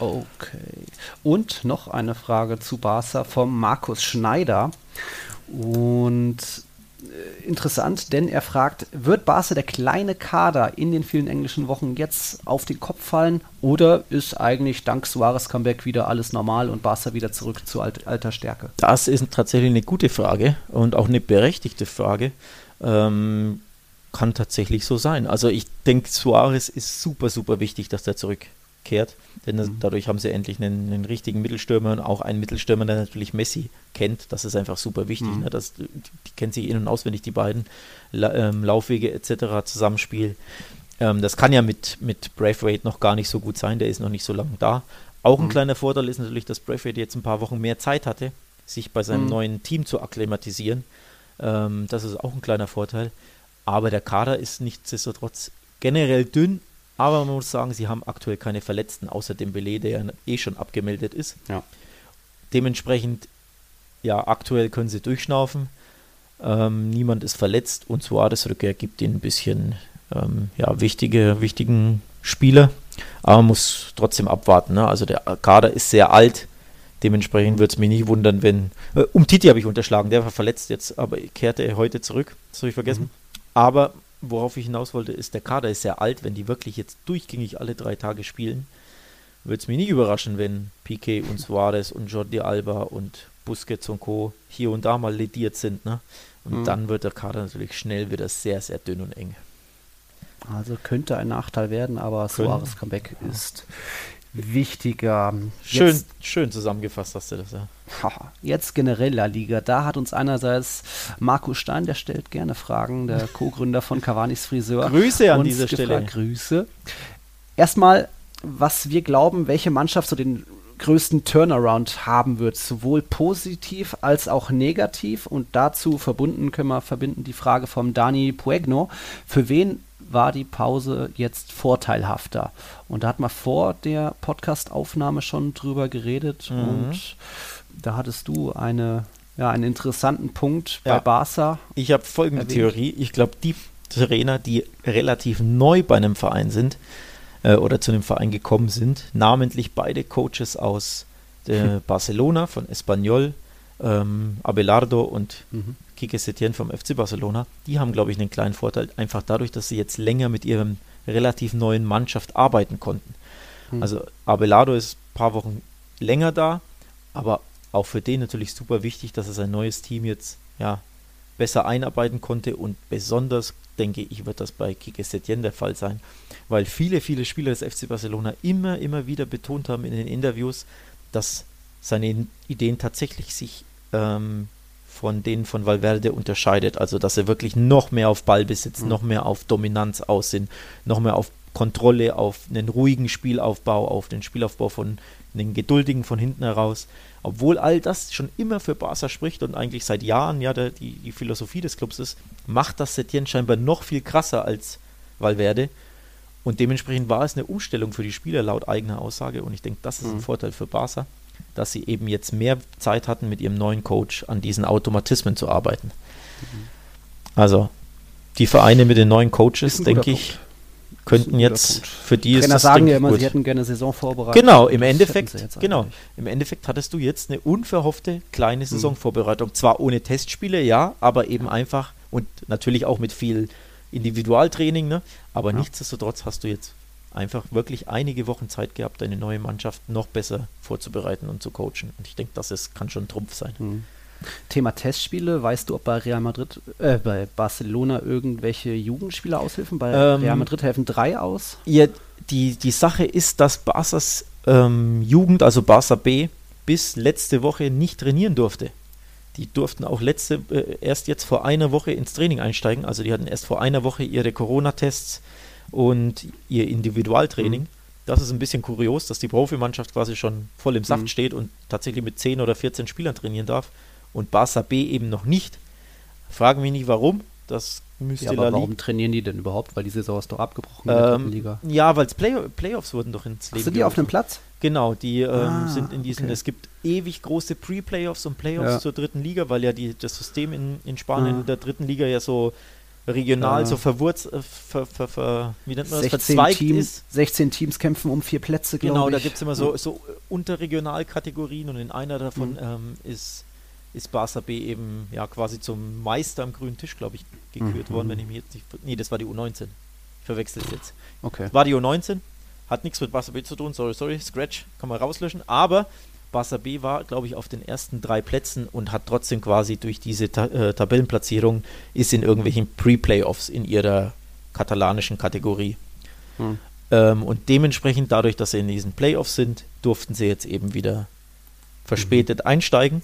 Okay. Und noch eine Frage zu Barca vom Markus Schneider. Und äh, interessant, denn er fragt, wird Barca der kleine Kader in den vielen englischen Wochen jetzt auf den Kopf fallen oder ist eigentlich dank Suarez Comeback wieder alles normal und Barca wieder zurück zu alt, alter Stärke? Das ist tatsächlich eine gute Frage und auch eine berechtigte Frage. Ähm, kann tatsächlich so sein. Also ich denke, Suarez ist super, super wichtig, dass der zurück kehrt. Denn mhm. dadurch haben sie endlich einen, einen, richtigen Mittelstürmer und auch einen Mittelstürmer, der natürlich Messi kennt. Das ist einfach super wichtig. Mhm. Ne? Das, die, die kennen sich in- und auswendig, die beiden. La, ähm, Laufwege etc. Zusammenspiel. Ähm, das kann ja mit, mit Braithwaite noch gar nicht so gut sein. Der ist noch nicht so lange da. Auch ein mhm. kleiner Vorteil ist natürlich, dass Braithwaite jetzt ein paar Wochen mehr Zeit hatte, sich bei seinem mhm. neuen Team zu akklimatisieren. Ähm, das ist auch ein kleiner Vorteil. Aber der Kader ist nichtsdestotrotz generell dünn aber man muss sagen, sie haben aktuell keine Verletzten, außer dem Belay, der eh schon abgemeldet ist. Ja. Dementsprechend, ja, aktuell können sie durchschnaufen. Ähm, niemand ist verletzt und Suarez Rückkehr gibt ihnen ein bisschen ähm, ja, wichtige, wichtigen Spieler. Aber man muss trotzdem abwarten. Ne? Also der Kader ist sehr alt. Dementsprechend würde es mich nicht wundern, wenn. Äh, um Titi habe ich unterschlagen, der war verletzt jetzt, aber kehrte heute zurück. Das habe ich vergessen. Mhm. Aber worauf ich hinaus wollte, ist, der Kader ist sehr alt. Wenn die wirklich jetzt durchgängig alle drei Tage spielen, würde es mich nicht überraschen, wenn Piquet und Suarez und Jordi Alba und Busquets und Co. hier und da mal lediert sind. Ne? Und mhm. dann wird der Kader natürlich schnell wieder sehr, sehr dünn und eng. Also könnte ein Nachteil werden, aber Suarez Comeback ist wichtiger. Schön, jetzt, schön zusammengefasst hast du das, ja. Jetzt generell La Liga. Da hat uns einerseits Marco Stein, der stellt gerne Fragen, der *laughs* Co-Gründer von Cavanis Friseur. Grüße an dieser gefragt, Stelle. Grüße. Erstmal, was wir glauben, welche Mannschaft so den größten Turnaround haben wird, sowohl positiv als auch negativ. Und dazu verbunden können wir verbinden die Frage vom Dani Puegno. Für wen war die Pause jetzt vorteilhafter? Und da hat man vor der Podcast-Aufnahme schon drüber geredet mhm. und da hattest du eine, ja, einen interessanten Punkt ja. bei Barca. Ich habe folgende erwähnt. Theorie. Ich glaube, die Trainer, die relativ neu bei einem Verein sind äh, oder zu einem Verein gekommen sind, namentlich beide Coaches aus hm. *laughs* Barcelona von Espanyol, ähm, Abelardo und mhm. Kike Setien vom FC Barcelona, die haben, glaube ich, einen kleinen Vorteil, einfach dadurch, dass sie jetzt länger mit ihrem relativ neuen Mannschaft arbeiten konnten. Mhm. Also Abelardo ist ein paar Wochen länger da, aber auch für den natürlich super wichtig, dass er sein neues Team jetzt ja, besser einarbeiten konnte und besonders denke ich, wird das bei Kike Setien der Fall sein, weil viele, viele Spieler des FC Barcelona immer, immer wieder betont haben in den Interviews, dass seine Ideen tatsächlich sich ähm, von denen von Valverde unterscheidet. Also, dass sie wirklich noch mehr auf Ballbesitz, mhm. noch mehr auf Dominanz aus sind, noch mehr auf Kontrolle, auf einen ruhigen Spielaufbau, auf den Spielaufbau von einen geduldigen von hinten heraus. Obwohl all das schon immer für Barca spricht und eigentlich seit Jahren ja der, die, die Philosophie des Clubs ist, macht das Setien scheinbar noch viel krasser als Valverde. Und dementsprechend war es eine Umstellung für die Spieler laut eigener Aussage. Und ich denke, das ist ein mhm. Vorteil für Barca, dass sie eben jetzt mehr Zeit hatten, mit ihrem neuen Coach an diesen Automatismen zu arbeiten. Mhm. Also die Vereine mit den neuen Coaches, denke ich, Punkt könnten jetzt für die Trainer ist sagen ja immer, gut. sie hätten gerne Saison vorbereitet. Genau, im Endeffekt, genau, im Endeffekt hattest du jetzt eine unverhoffte kleine mhm. Saisonvorbereitung. Zwar ohne Testspiele, ja, aber eben einfach und natürlich auch mit viel Individualtraining, ne? aber ja. nichtsdestotrotz hast du jetzt einfach wirklich einige Wochen Zeit gehabt, deine neue Mannschaft noch besser vorzubereiten und zu coachen. Und ich denke, das ist, kann schon ein Trumpf sein. Mhm. Thema Testspiele, weißt du, ob bei Real Madrid, äh, bei Barcelona irgendwelche Jugendspieler aushelfen? Bei ähm, Real Madrid helfen drei aus? Ja, die, die Sache ist, dass Barca's ähm, Jugend, also Barca B, bis letzte Woche nicht trainieren durfte. Die durften auch letzte, äh, erst jetzt vor einer Woche ins Training einsteigen. Also die hatten erst vor einer Woche ihre Corona-Tests und ihr Individualtraining. Mhm. Das ist ein bisschen kurios, dass die Profimannschaft quasi schon voll im Saft mhm. steht und tatsächlich mit 10 oder 14 Spielern trainieren darf und Barca B eben noch nicht. Fragen mich nicht warum. Das müsste ja, aber warum trainieren die denn überhaupt? Weil die Saison ist doch abgebrochen in der ähm, Liga. Ja, weil Play Playoffs wurden doch ins Leben. Ach, sind die auf dem Platz? Genau, die ähm, ah, sind in diesen, okay. es gibt ewig große Pre-Playoffs und Playoffs ja. zur dritten Liga, weil ja die, das System in, in Spanien ah. in der dritten Liga ja so regional ja. so verwurz, äh, ver, ver, ver, wie nennt man das, verzweigt Teams, ist. 16 Teams kämpfen um vier Plätze, glaube genau, ich. Genau, da gibt es immer so, so Unterregionalkategorien und in einer davon mhm. ähm, ist ist Barca B eben ja quasi zum Meister am grünen Tisch, glaube ich, gekürt mhm. worden, wenn ich mich jetzt nicht. Nee, das war die U19. Ich verwechsel es jetzt. Okay. War die U19, hat nichts mit Barca B zu tun, sorry, sorry, Scratch, kann man rauslöschen, aber Barca B war, glaube ich, auf den ersten drei Plätzen und hat trotzdem quasi durch diese Ta äh, Tabellenplatzierung ist in irgendwelchen Pre-Playoffs in ihrer katalanischen Kategorie. Hm. Ähm, und dementsprechend, dadurch, dass sie in diesen Playoffs sind, durften sie jetzt eben wieder verspätet mhm. einsteigen.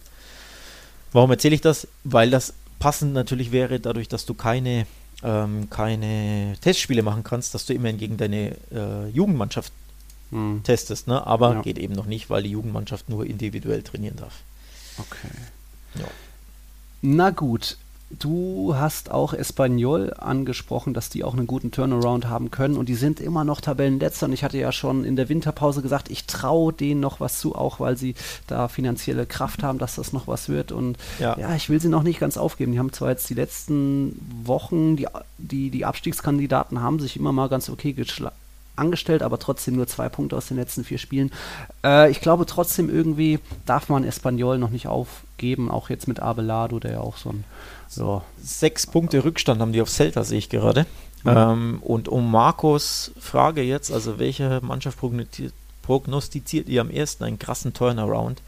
Warum erzähle ich das? Weil das passend natürlich wäre, dadurch, dass du keine, ähm, keine Testspiele machen kannst, dass du immerhin gegen deine äh, Jugendmannschaft hm. testest. Ne? Aber ja. geht eben noch nicht, weil die Jugendmannschaft nur individuell trainieren darf. Okay. Ja. Na gut, Du hast auch Espanyol angesprochen, dass die auch einen guten Turnaround haben können und die sind immer noch Tabellenletzter und ich hatte ja schon in der Winterpause gesagt, ich traue denen noch was zu, auch weil sie da finanzielle Kraft haben, dass das noch was wird und ja. ja, ich will sie noch nicht ganz aufgeben. Die haben zwar jetzt die letzten Wochen, die, die, die Abstiegskandidaten haben sich immer mal ganz okay geschlagen angestellt, aber trotzdem nur zwei Punkte aus den letzten vier Spielen. Äh, ich glaube trotzdem irgendwie darf man Espanyol noch nicht aufgeben, auch jetzt mit Abelado, der ja auch so ein so. Sechs Punkte Rückstand haben die auf Celta, sehe ich gerade. Mhm. Ähm, und um Markus Frage jetzt, also welche Mannschaft prognostiziert ihr am ersten einen krassen Turnaround?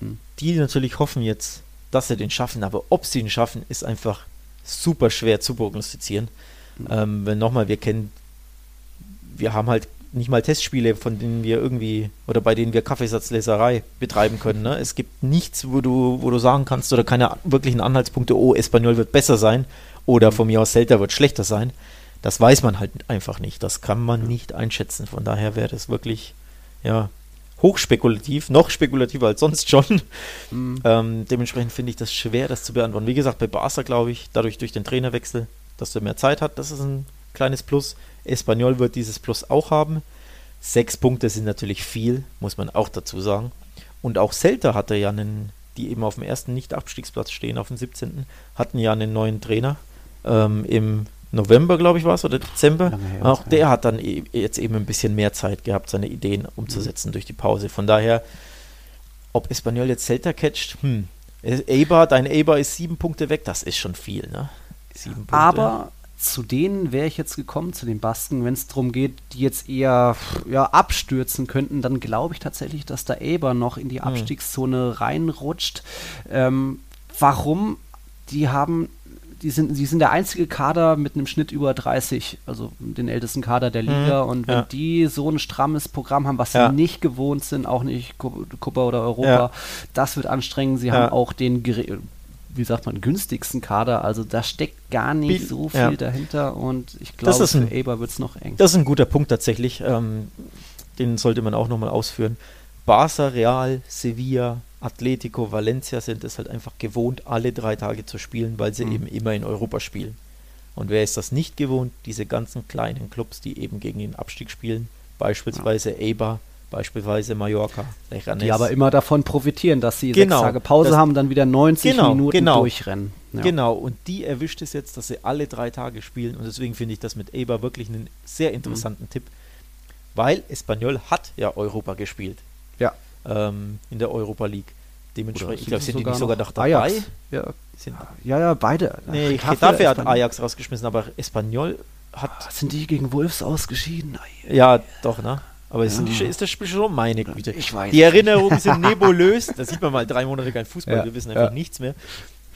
Mhm. Die natürlich hoffen jetzt, dass sie den schaffen, aber ob sie ihn schaffen, ist einfach super schwer zu prognostizieren. Mhm. Ähm, wenn nochmal, wir kennen, wir haben halt nicht mal Testspiele, von denen wir irgendwie oder bei denen wir Kaffeesatzleserei betreiben können. Ne? Es gibt nichts, wo du, wo du sagen kannst oder keine wirklichen Anhaltspunkte, oh, Espanyol wird besser sein oder von mir aus Celta wird schlechter sein. Das weiß man halt einfach nicht. Das kann man nicht einschätzen. Von daher wäre das wirklich, ja, hochspekulativ, noch spekulativer als sonst schon. Mhm. Ähm, dementsprechend finde ich das schwer, das zu beantworten. Wie gesagt, bei Barca glaube ich, dadurch durch den Trainerwechsel, dass er mehr Zeit hat, das ist ein kleines Plus. Espanyol wird dieses Plus auch haben. Sechs Punkte sind natürlich viel, muss man auch dazu sagen. Und auch Celta hatte ja einen, die eben auf dem ersten Nicht-Abstiegsplatz stehen, auf dem 17. hatten ja einen neuen Trainer. Ähm, Im November, glaube ich, war es, oder Dezember. auch der ja. hat dann e jetzt eben ein bisschen mehr Zeit gehabt, seine Ideen umzusetzen mhm. durch die Pause. Von daher, ob Espanyol jetzt Celta catcht, hm. Eber, dein Eber ist sieben Punkte weg, das ist schon viel, ne? Sieben Punkte. Aber zu denen wäre ich jetzt gekommen, zu den Basken, wenn es darum geht, die jetzt eher ja, abstürzen könnten, dann glaube ich tatsächlich, dass da Eber noch in die hm. Abstiegszone reinrutscht. Ähm, warum? Die haben die sind, die sind der einzige Kader mit einem Schnitt über 30, also den ältesten Kader der Liga. Mhm, und wenn ja. die so ein strammes Programm haben, was ja. sie nicht gewohnt sind, auch nicht Copa oder Europa, ja. das wird anstrengend. Sie haben auch den wie sagt man, günstigsten Kader. Also da steckt gar nicht so viel ja. dahinter und ich glaube, für Eber wird es noch eng. Das ist ein guter Punkt tatsächlich. Ähm, den sollte man auch nochmal ausführen. Barca, Real, Sevilla, Atletico, Valencia sind es halt einfach gewohnt, alle drei Tage zu spielen, weil sie Mhm. eben immer in Europa spielen. Und wer ist das nicht gewohnt? Diese ganzen kleinen Clubs, die eben gegen den Abstieg spielen. Beispielsweise Eibar, beispielsweise Mallorca, Leganés. die aber immer davon profitieren, dass sie Genau, sechs Tage Pause haben, dann wieder 90 Genau, Minuten genau. durchrennen. Ja. Genau, und die erwischt es jetzt, dass sie alle drei Tage spielen und deswegen finde ich das mit Eibar wirklich einen sehr interessanten Tipp, weil Espanyol hat ja Europa gespielt Ja. ähm, in der Europa League. Dementsprechend, ich glaube, sind die nicht sogar noch dabei? Ajax. Ja, Sind, ja, ja, beide. nee, Getafe, hat. Ajax rausgeschmissen, aber Espanyol hat, Sind die gegen Wolves ausgeschieden? Ja doch, ne? Aber sind Ja. die, ist das Spiel schon meine Güte? Ich weiß Die. Erinnerungen sind *laughs* nebulös. Da sieht man mal drei Monate kein Fußball, Ja, wir wissen einfach ja. nichts mehr.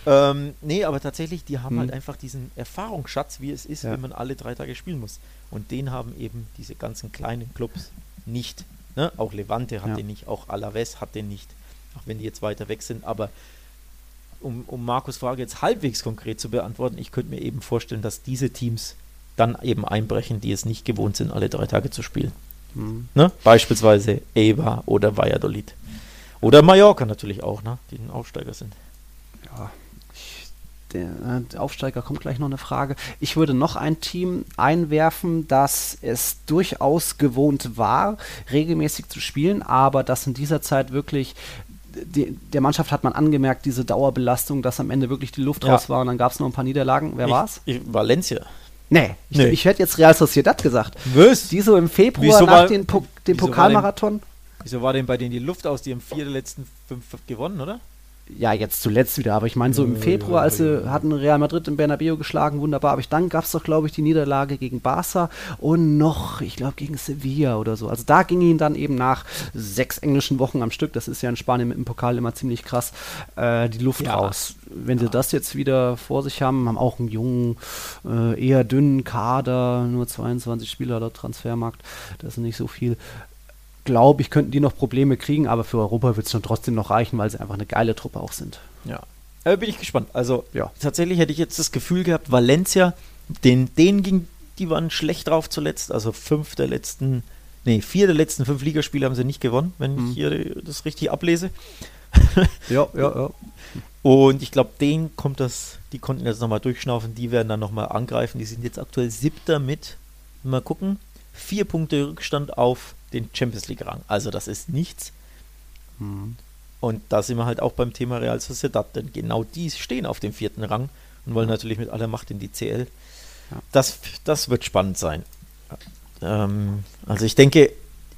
Ähm, nee, aber tatsächlich, die haben Hm. halt einfach diesen Erfahrungsschatz, wie es ist, wenn man alle drei Tage spielen muss. Und den haben eben diese ganzen kleinen Clubs nicht. Ne? Auch Levante hat den nicht, auch Alaves hat den nicht, auch wenn die jetzt weiter weg sind. Aber um, um Markus' Frage jetzt halbwegs konkret zu beantworten, ich könnte mir eben vorstellen, dass diese Teams dann eben einbrechen, die es nicht gewohnt sind, alle drei Tage zu spielen. Hm. Ne? Beispielsweise Eibar oder Valladolid. Oder Mallorca natürlich auch, ne? die ein Aufsteiger sind. Ja, ich, der, äh, der Aufsteiger kommt gleich noch eine Frage. Ich würde noch ein Team einwerfen, das es durchaus gewohnt war, regelmäßig zu spielen, aber das in dieser Zeit wirklich die, der Mannschaft hat man angemerkt, diese Dauerbelastung, dass am Ende wirklich die Luft Ja. raus war und dann gab es noch ein paar Niederlagen. Wer ich, war's? Ich, Valencia. Nee, ich, Nee. ich hätte jetzt Real Sociedad gesagt. Was? Die so im Februar Wieso nach war- den po war Pokalmarathon. Wieso war denn bei denen die Luft aus? Die haben vier der letzten fünf gewonnen, oder? Ja, jetzt zuletzt wieder, aber ich meine, so im Februar, als sie hatten Real Madrid im Bernabeu geschlagen, wunderbar. Aber ich, dann gab es doch, glaube ich, die Niederlage gegen Barca und noch, ich glaube, gegen Sevilla oder so. Also da ging ihnen dann eben nach sechs englischen Wochen am Stück, das ist ja in Spanien mit dem Pokal immer ziemlich krass, äh, die Luft Ja. raus. Wenn sie das jetzt wieder vor sich haben, haben auch einen jungen, äh, eher dünnen Kader, nur 22 Spieler laut Transfermarkt, das ist nicht so viel glaube ich, könnten die noch Probleme kriegen, aber für Europa wird es schon trotzdem noch reichen, weil sie einfach eine geile Truppe auch sind. Ja. Äh, bin ich gespannt. Also Ja. tatsächlich hätte ich jetzt das Gefühl gehabt, Valencia, den, denen ging, die waren schlecht drauf zuletzt. Also fünf der letzten, nee, vier der letzten fünf Ligaspiele haben sie nicht gewonnen, wenn Mhm. ich hier das richtig ablese. *laughs* Ja, ja, ja. Und ich glaube, denen kommt das, die konnten jetzt nochmal durchschnaufen, die werden dann nochmal angreifen. Die sind jetzt aktuell siebter mit, mal gucken, vier Punkte Rückstand auf den Champions League-Rang. Also das ist nichts. Mhm. Und da sind wir halt auch beim Thema Real Sociedad, denn genau die stehen auf dem vierten Rang und wollen natürlich mit aller Macht in die CL. Ja. Das, das wird spannend sein. Ähm, also ich denke,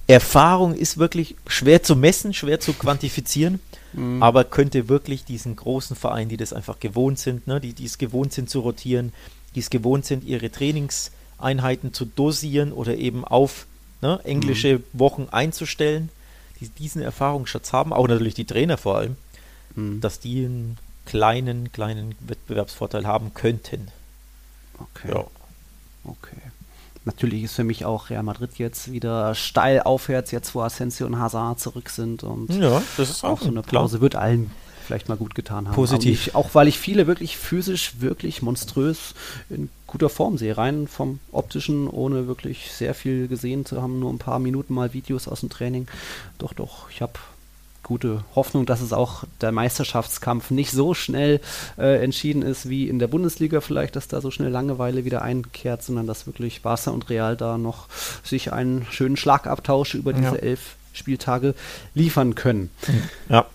Erfahrung ist wirklich schwer zu messen, schwer zu quantifizieren, Mhm. aber könnte wirklich diesen großen Vereinen, die das einfach gewohnt sind, ne, die, die es gewohnt sind zu rotieren, die es gewohnt sind, ihre Trainingseinheiten zu dosieren oder eben auf ne, englische Wochen einzustellen, die diesen Erfahrungsschatz haben, auch natürlich die Trainer vor allem, Mhm. dass die einen kleinen, kleinen Wettbewerbsvorteil haben könnten. Okay. Okay. Natürlich ist für mich auch Real Madrid jetzt wieder steil aufwärts, jetzt wo Asensio und Hazard zurück sind und Ja, das ist auch so eine klar. Pause wird allen vielleicht mal gut getan haben. Positiv. Ich, auch weil ich viele wirklich physisch, wirklich monströs in guter Form sehe. Rein vom optischen, ohne wirklich sehr viel gesehen zu haben, nur ein paar Minuten mal Videos aus dem Training. Doch, doch, ich habe gute Hoffnung, dass es auch der Meisterschaftskampf nicht so schnell äh, entschieden ist wie in der Bundesliga vielleicht, dass da so schnell Langeweile wieder einkehrt, sondern dass wirklich Barca und Real da noch sich einen schönen Schlagabtausch über diese Ja. elf Spieltage liefern können. Ja.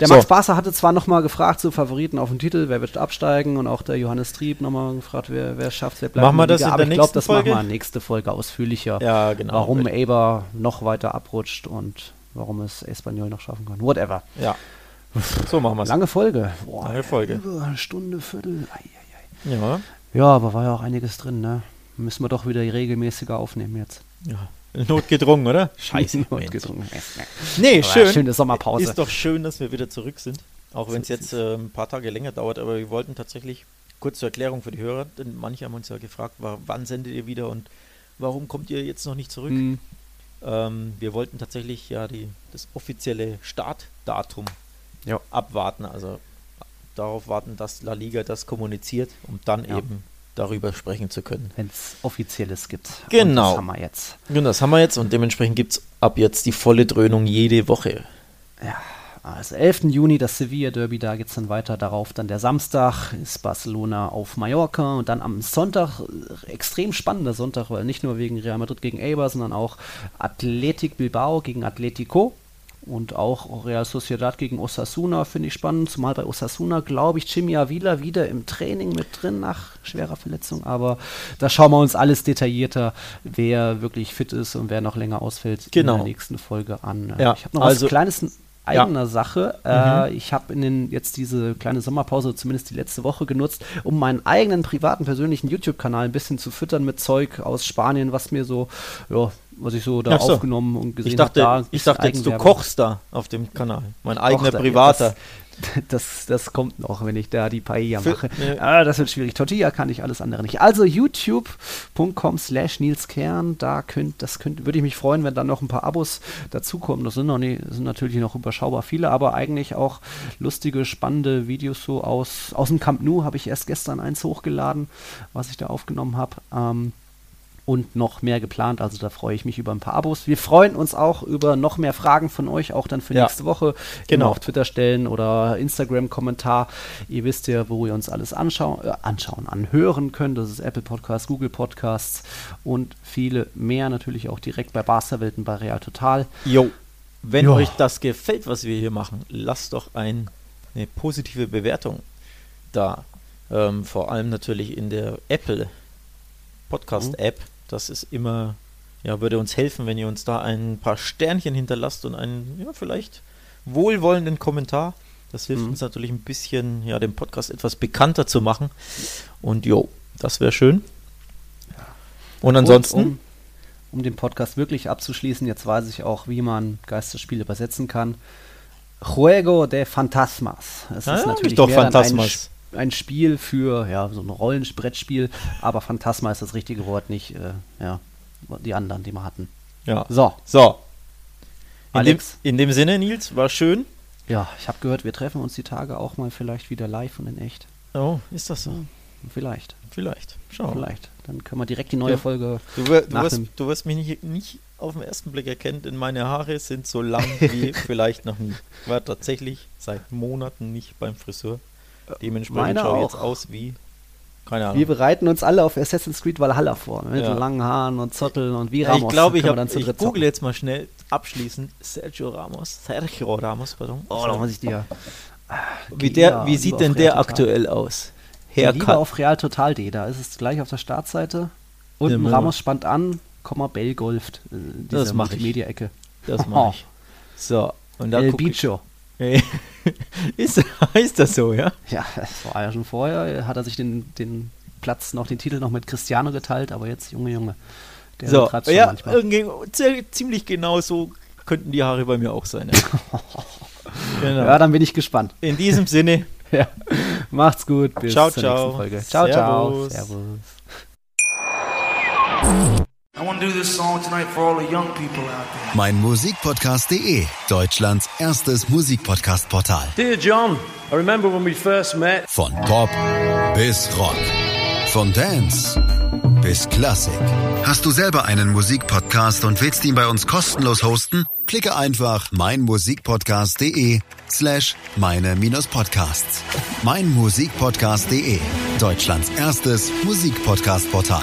Der So. Max Barca hatte zwar nochmal gefragt zu Favoriten auf den Titel, wer wird absteigen und auch der Johannes Trieb nochmal gefragt, wer, wer schafft, wer bleibt Machen wir in der das in aber der ich glaube, das Folge? machen wir nächste Folge ausführlicher. Ja, genau. Warum Eber noch weiter abrutscht und warum es Espanyol noch schaffen kann. Whatever. Ja. So machen wir es. Lange Folge. Boah, Lange Folge. Über eine Stunde, Viertel. Ei, ei, ei. Ja. Ja, aber war ja auch einiges drin, ne? Müssen wir doch wieder regelmäßiger aufnehmen jetzt. ja. Notgedrungen, oder? Scheiße. Notgedrungen. Nee, Aber schön. schöne Sommerpause. Ist doch schön, dass wir wieder zurück sind. Auch wenn es jetzt äh, ein paar Tage länger dauert, aber wir wollten tatsächlich, kurz zur Erklärung für die Hörer, denn manche haben uns ja gefragt, wa- wann sendet ihr wieder und warum kommt ihr jetzt noch nicht zurück? Hm, Ähm, wir wollten tatsächlich ja die, das offizielle Startdatum Ja. abwarten. Also darauf warten, dass La Liga das kommuniziert, um dann Ja. eben darüber sprechen zu können. Wenn es Offizielles gibt. Genau. Und das haben wir jetzt. Und das haben wir jetzt und dementsprechend gibt es ab jetzt die volle Dröhnung jede Woche. Also 11. Juni das Sevilla Derby, da geht es dann weiter. Darauf dann der Samstag ist Barcelona auf Mallorca und dann am Sonntag, extrem spannender Sonntag, weil nicht nur wegen Real Madrid gegen Eibar, sondern auch Athletic Bilbao gegen Atletico und auch Real Sociedad gegen Osasuna finde ich spannend, zumal bei Osasuna glaube ich Jimmy Avila wieder im Training mit drin nach schwerer Verletzung, aber da schauen wir uns alles detaillierter, wer wirklich fit ist und wer noch länger ausfällt Genau. in der nächsten Folge an. Ja, ich habe noch also- was Kleines in eigener Ja. Sache. Äh, ich habe in den jetzt diese kleine Sommerpause, zumindest die letzte Woche genutzt, um meinen eigenen privaten persönlichen YouTube-Kanal ein bisschen zu füttern mit Zeug aus Spanien, was mir so, ja, was ich so da so. aufgenommen und gesehen Ich dachte, habe. ich dachte jetzt, du kochst da auf dem Kanal. Mein eigener da. privater. Das, *laughs* das, das kommt noch, wenn ich da die Paella Für- mache. nee. Ah, das wird schwierig. Tortilla kann ich, alles andere nicht. Also youtube.com slash Nils Kern, da könnt, das könnt, würde ich mich freuen, wenn dann noch ein paar Abos dazukommen. Das sind noch nie, sind natürlich noch überschaubar viele, aber eigentlich auch lustige, spannende Videos so aus, aus dem Camp Nou habe ich erst gestern eins hochgeladen, was ich da aufgenommen habe. Ähm, und noch mehr geplant. Also da freue ich mich über ein paar Abos. Wir freuen uns auch über noch mehr Fragen von euch, auch dann für Ja. nächste Woche. Genau. Immer auf Twitter stellen oder Instagram-Kommentar. Ihr wisst ja, wo ihr uns alles anschauen, äh, anschauen, anhören könnt. Das ist Apple Podcasts, Google Podcasts und viele mehr. Natürlich auch direkt bei Barca-Welt und bei Real Total. Jo, wenn Ja. euch das gefällt, was wir hier machen, lasst doch ein, eine positive Bewertung da. Ähm, vor allem natürlich in der Apple Podcast App. Das ist immer, ja, würde uns helfen, wenn ihr uns da ein paar Sternchen hinterlasst und einen, ja, vielleicht wohlwollenden Kommentar. Das hilft Mhm. uns natürlich ein bisschen, ja, den Podcast etwas bekannter zu machen. Und jo, das wäre schön. Und ansonsten, Und um, um den Podcast wirklich abzuschließen, jetzt weiß ich auch, wie man Geisterspiele übersetzen kann. Juego de Fantasmas. Es Ah, ist natürlich ich doch Phantasmas. Ein, Sp- ein Spiel für ja, so ein Rollenbrettspiel, aber Phantasma ist das richtige Wort, nicht äh, ja, die anderen, die wir hatten. ja. So, So. In dem, Alex. in dem Sinne, Nils, war schön. ja, ich habe gehört, wir treffen uns die Tage auch mal vielleicht wieder live und in echt. Oh, ist das so? Vielleicht, Vielleicht. Schau. vielleicht. Dann können wir direkt die neue Ja. Folge. Du, du, wirst, dem- du wirst mich nicht, nicht auf den ersten Blick erkennen, denn meine Haare sind so lang *laughs* wie vielleicht noch nie. Ich war tatsächlich seit Monaten nicht beim Friseur. Dementsprechend meine schaue ich jetzt auch. aus wie. Keine Ahnung. Wir bereiten uns alle auf Assassin's Creed Valhalla vor. Mit Ja. langen Haaren und Zotteln und wie Ramos. ich glaube, ich, hab, dann ich google jetzt mal schnell abschließend Sergio Ramos. Sergio Ramos, pardon. Oh, da muss ich dir. wie der, wie sieht denn der aktuell aus? Ja, lieber auf Real Total D. Da ist es gleich auf der Startseite. Unten Ja. Ramos spannt an, Komma Bell golft. Äh, Das diese mach ich. Multimedia-Ecke. Das mache *laughs* ich. So, und da El. Bicho. *laughs* ist, heißt das so, ja? Ja, das war ja schon vorher. Hat er sich den, den Platz noch, den Titel noch mit Cristiano geteilt, aber jetzt, Junge, Junge. Der So, ja, manchmal. ziemlich genau so könnten die Haare bei mir auch sein. Ja. *laughs* genau. Ja, dann bin ich gespannt. In diesem Sinne, *laughs* Ja. Macht's gut. Bis Ciao, zur ciao. nächsten Folge. Ciao, ciao. Servus. Servus. I want to do this song tonight for all the young people out there. Mein Musikpodcast.de, Deutschlands erstes Musikpodcast-Portal. Dear John, I remember when we first met. Von Pop bis Rock. Von Dance bis Klassik. Hast du selber einen Musikpodcast und willst ihn bei uns kostenlos hosten? Klicke einfach meinmusikpodcast.de slash meine-podcasts. Meinmusikpodcast.de, Deutschlands erstes Musikpodcast-Portal.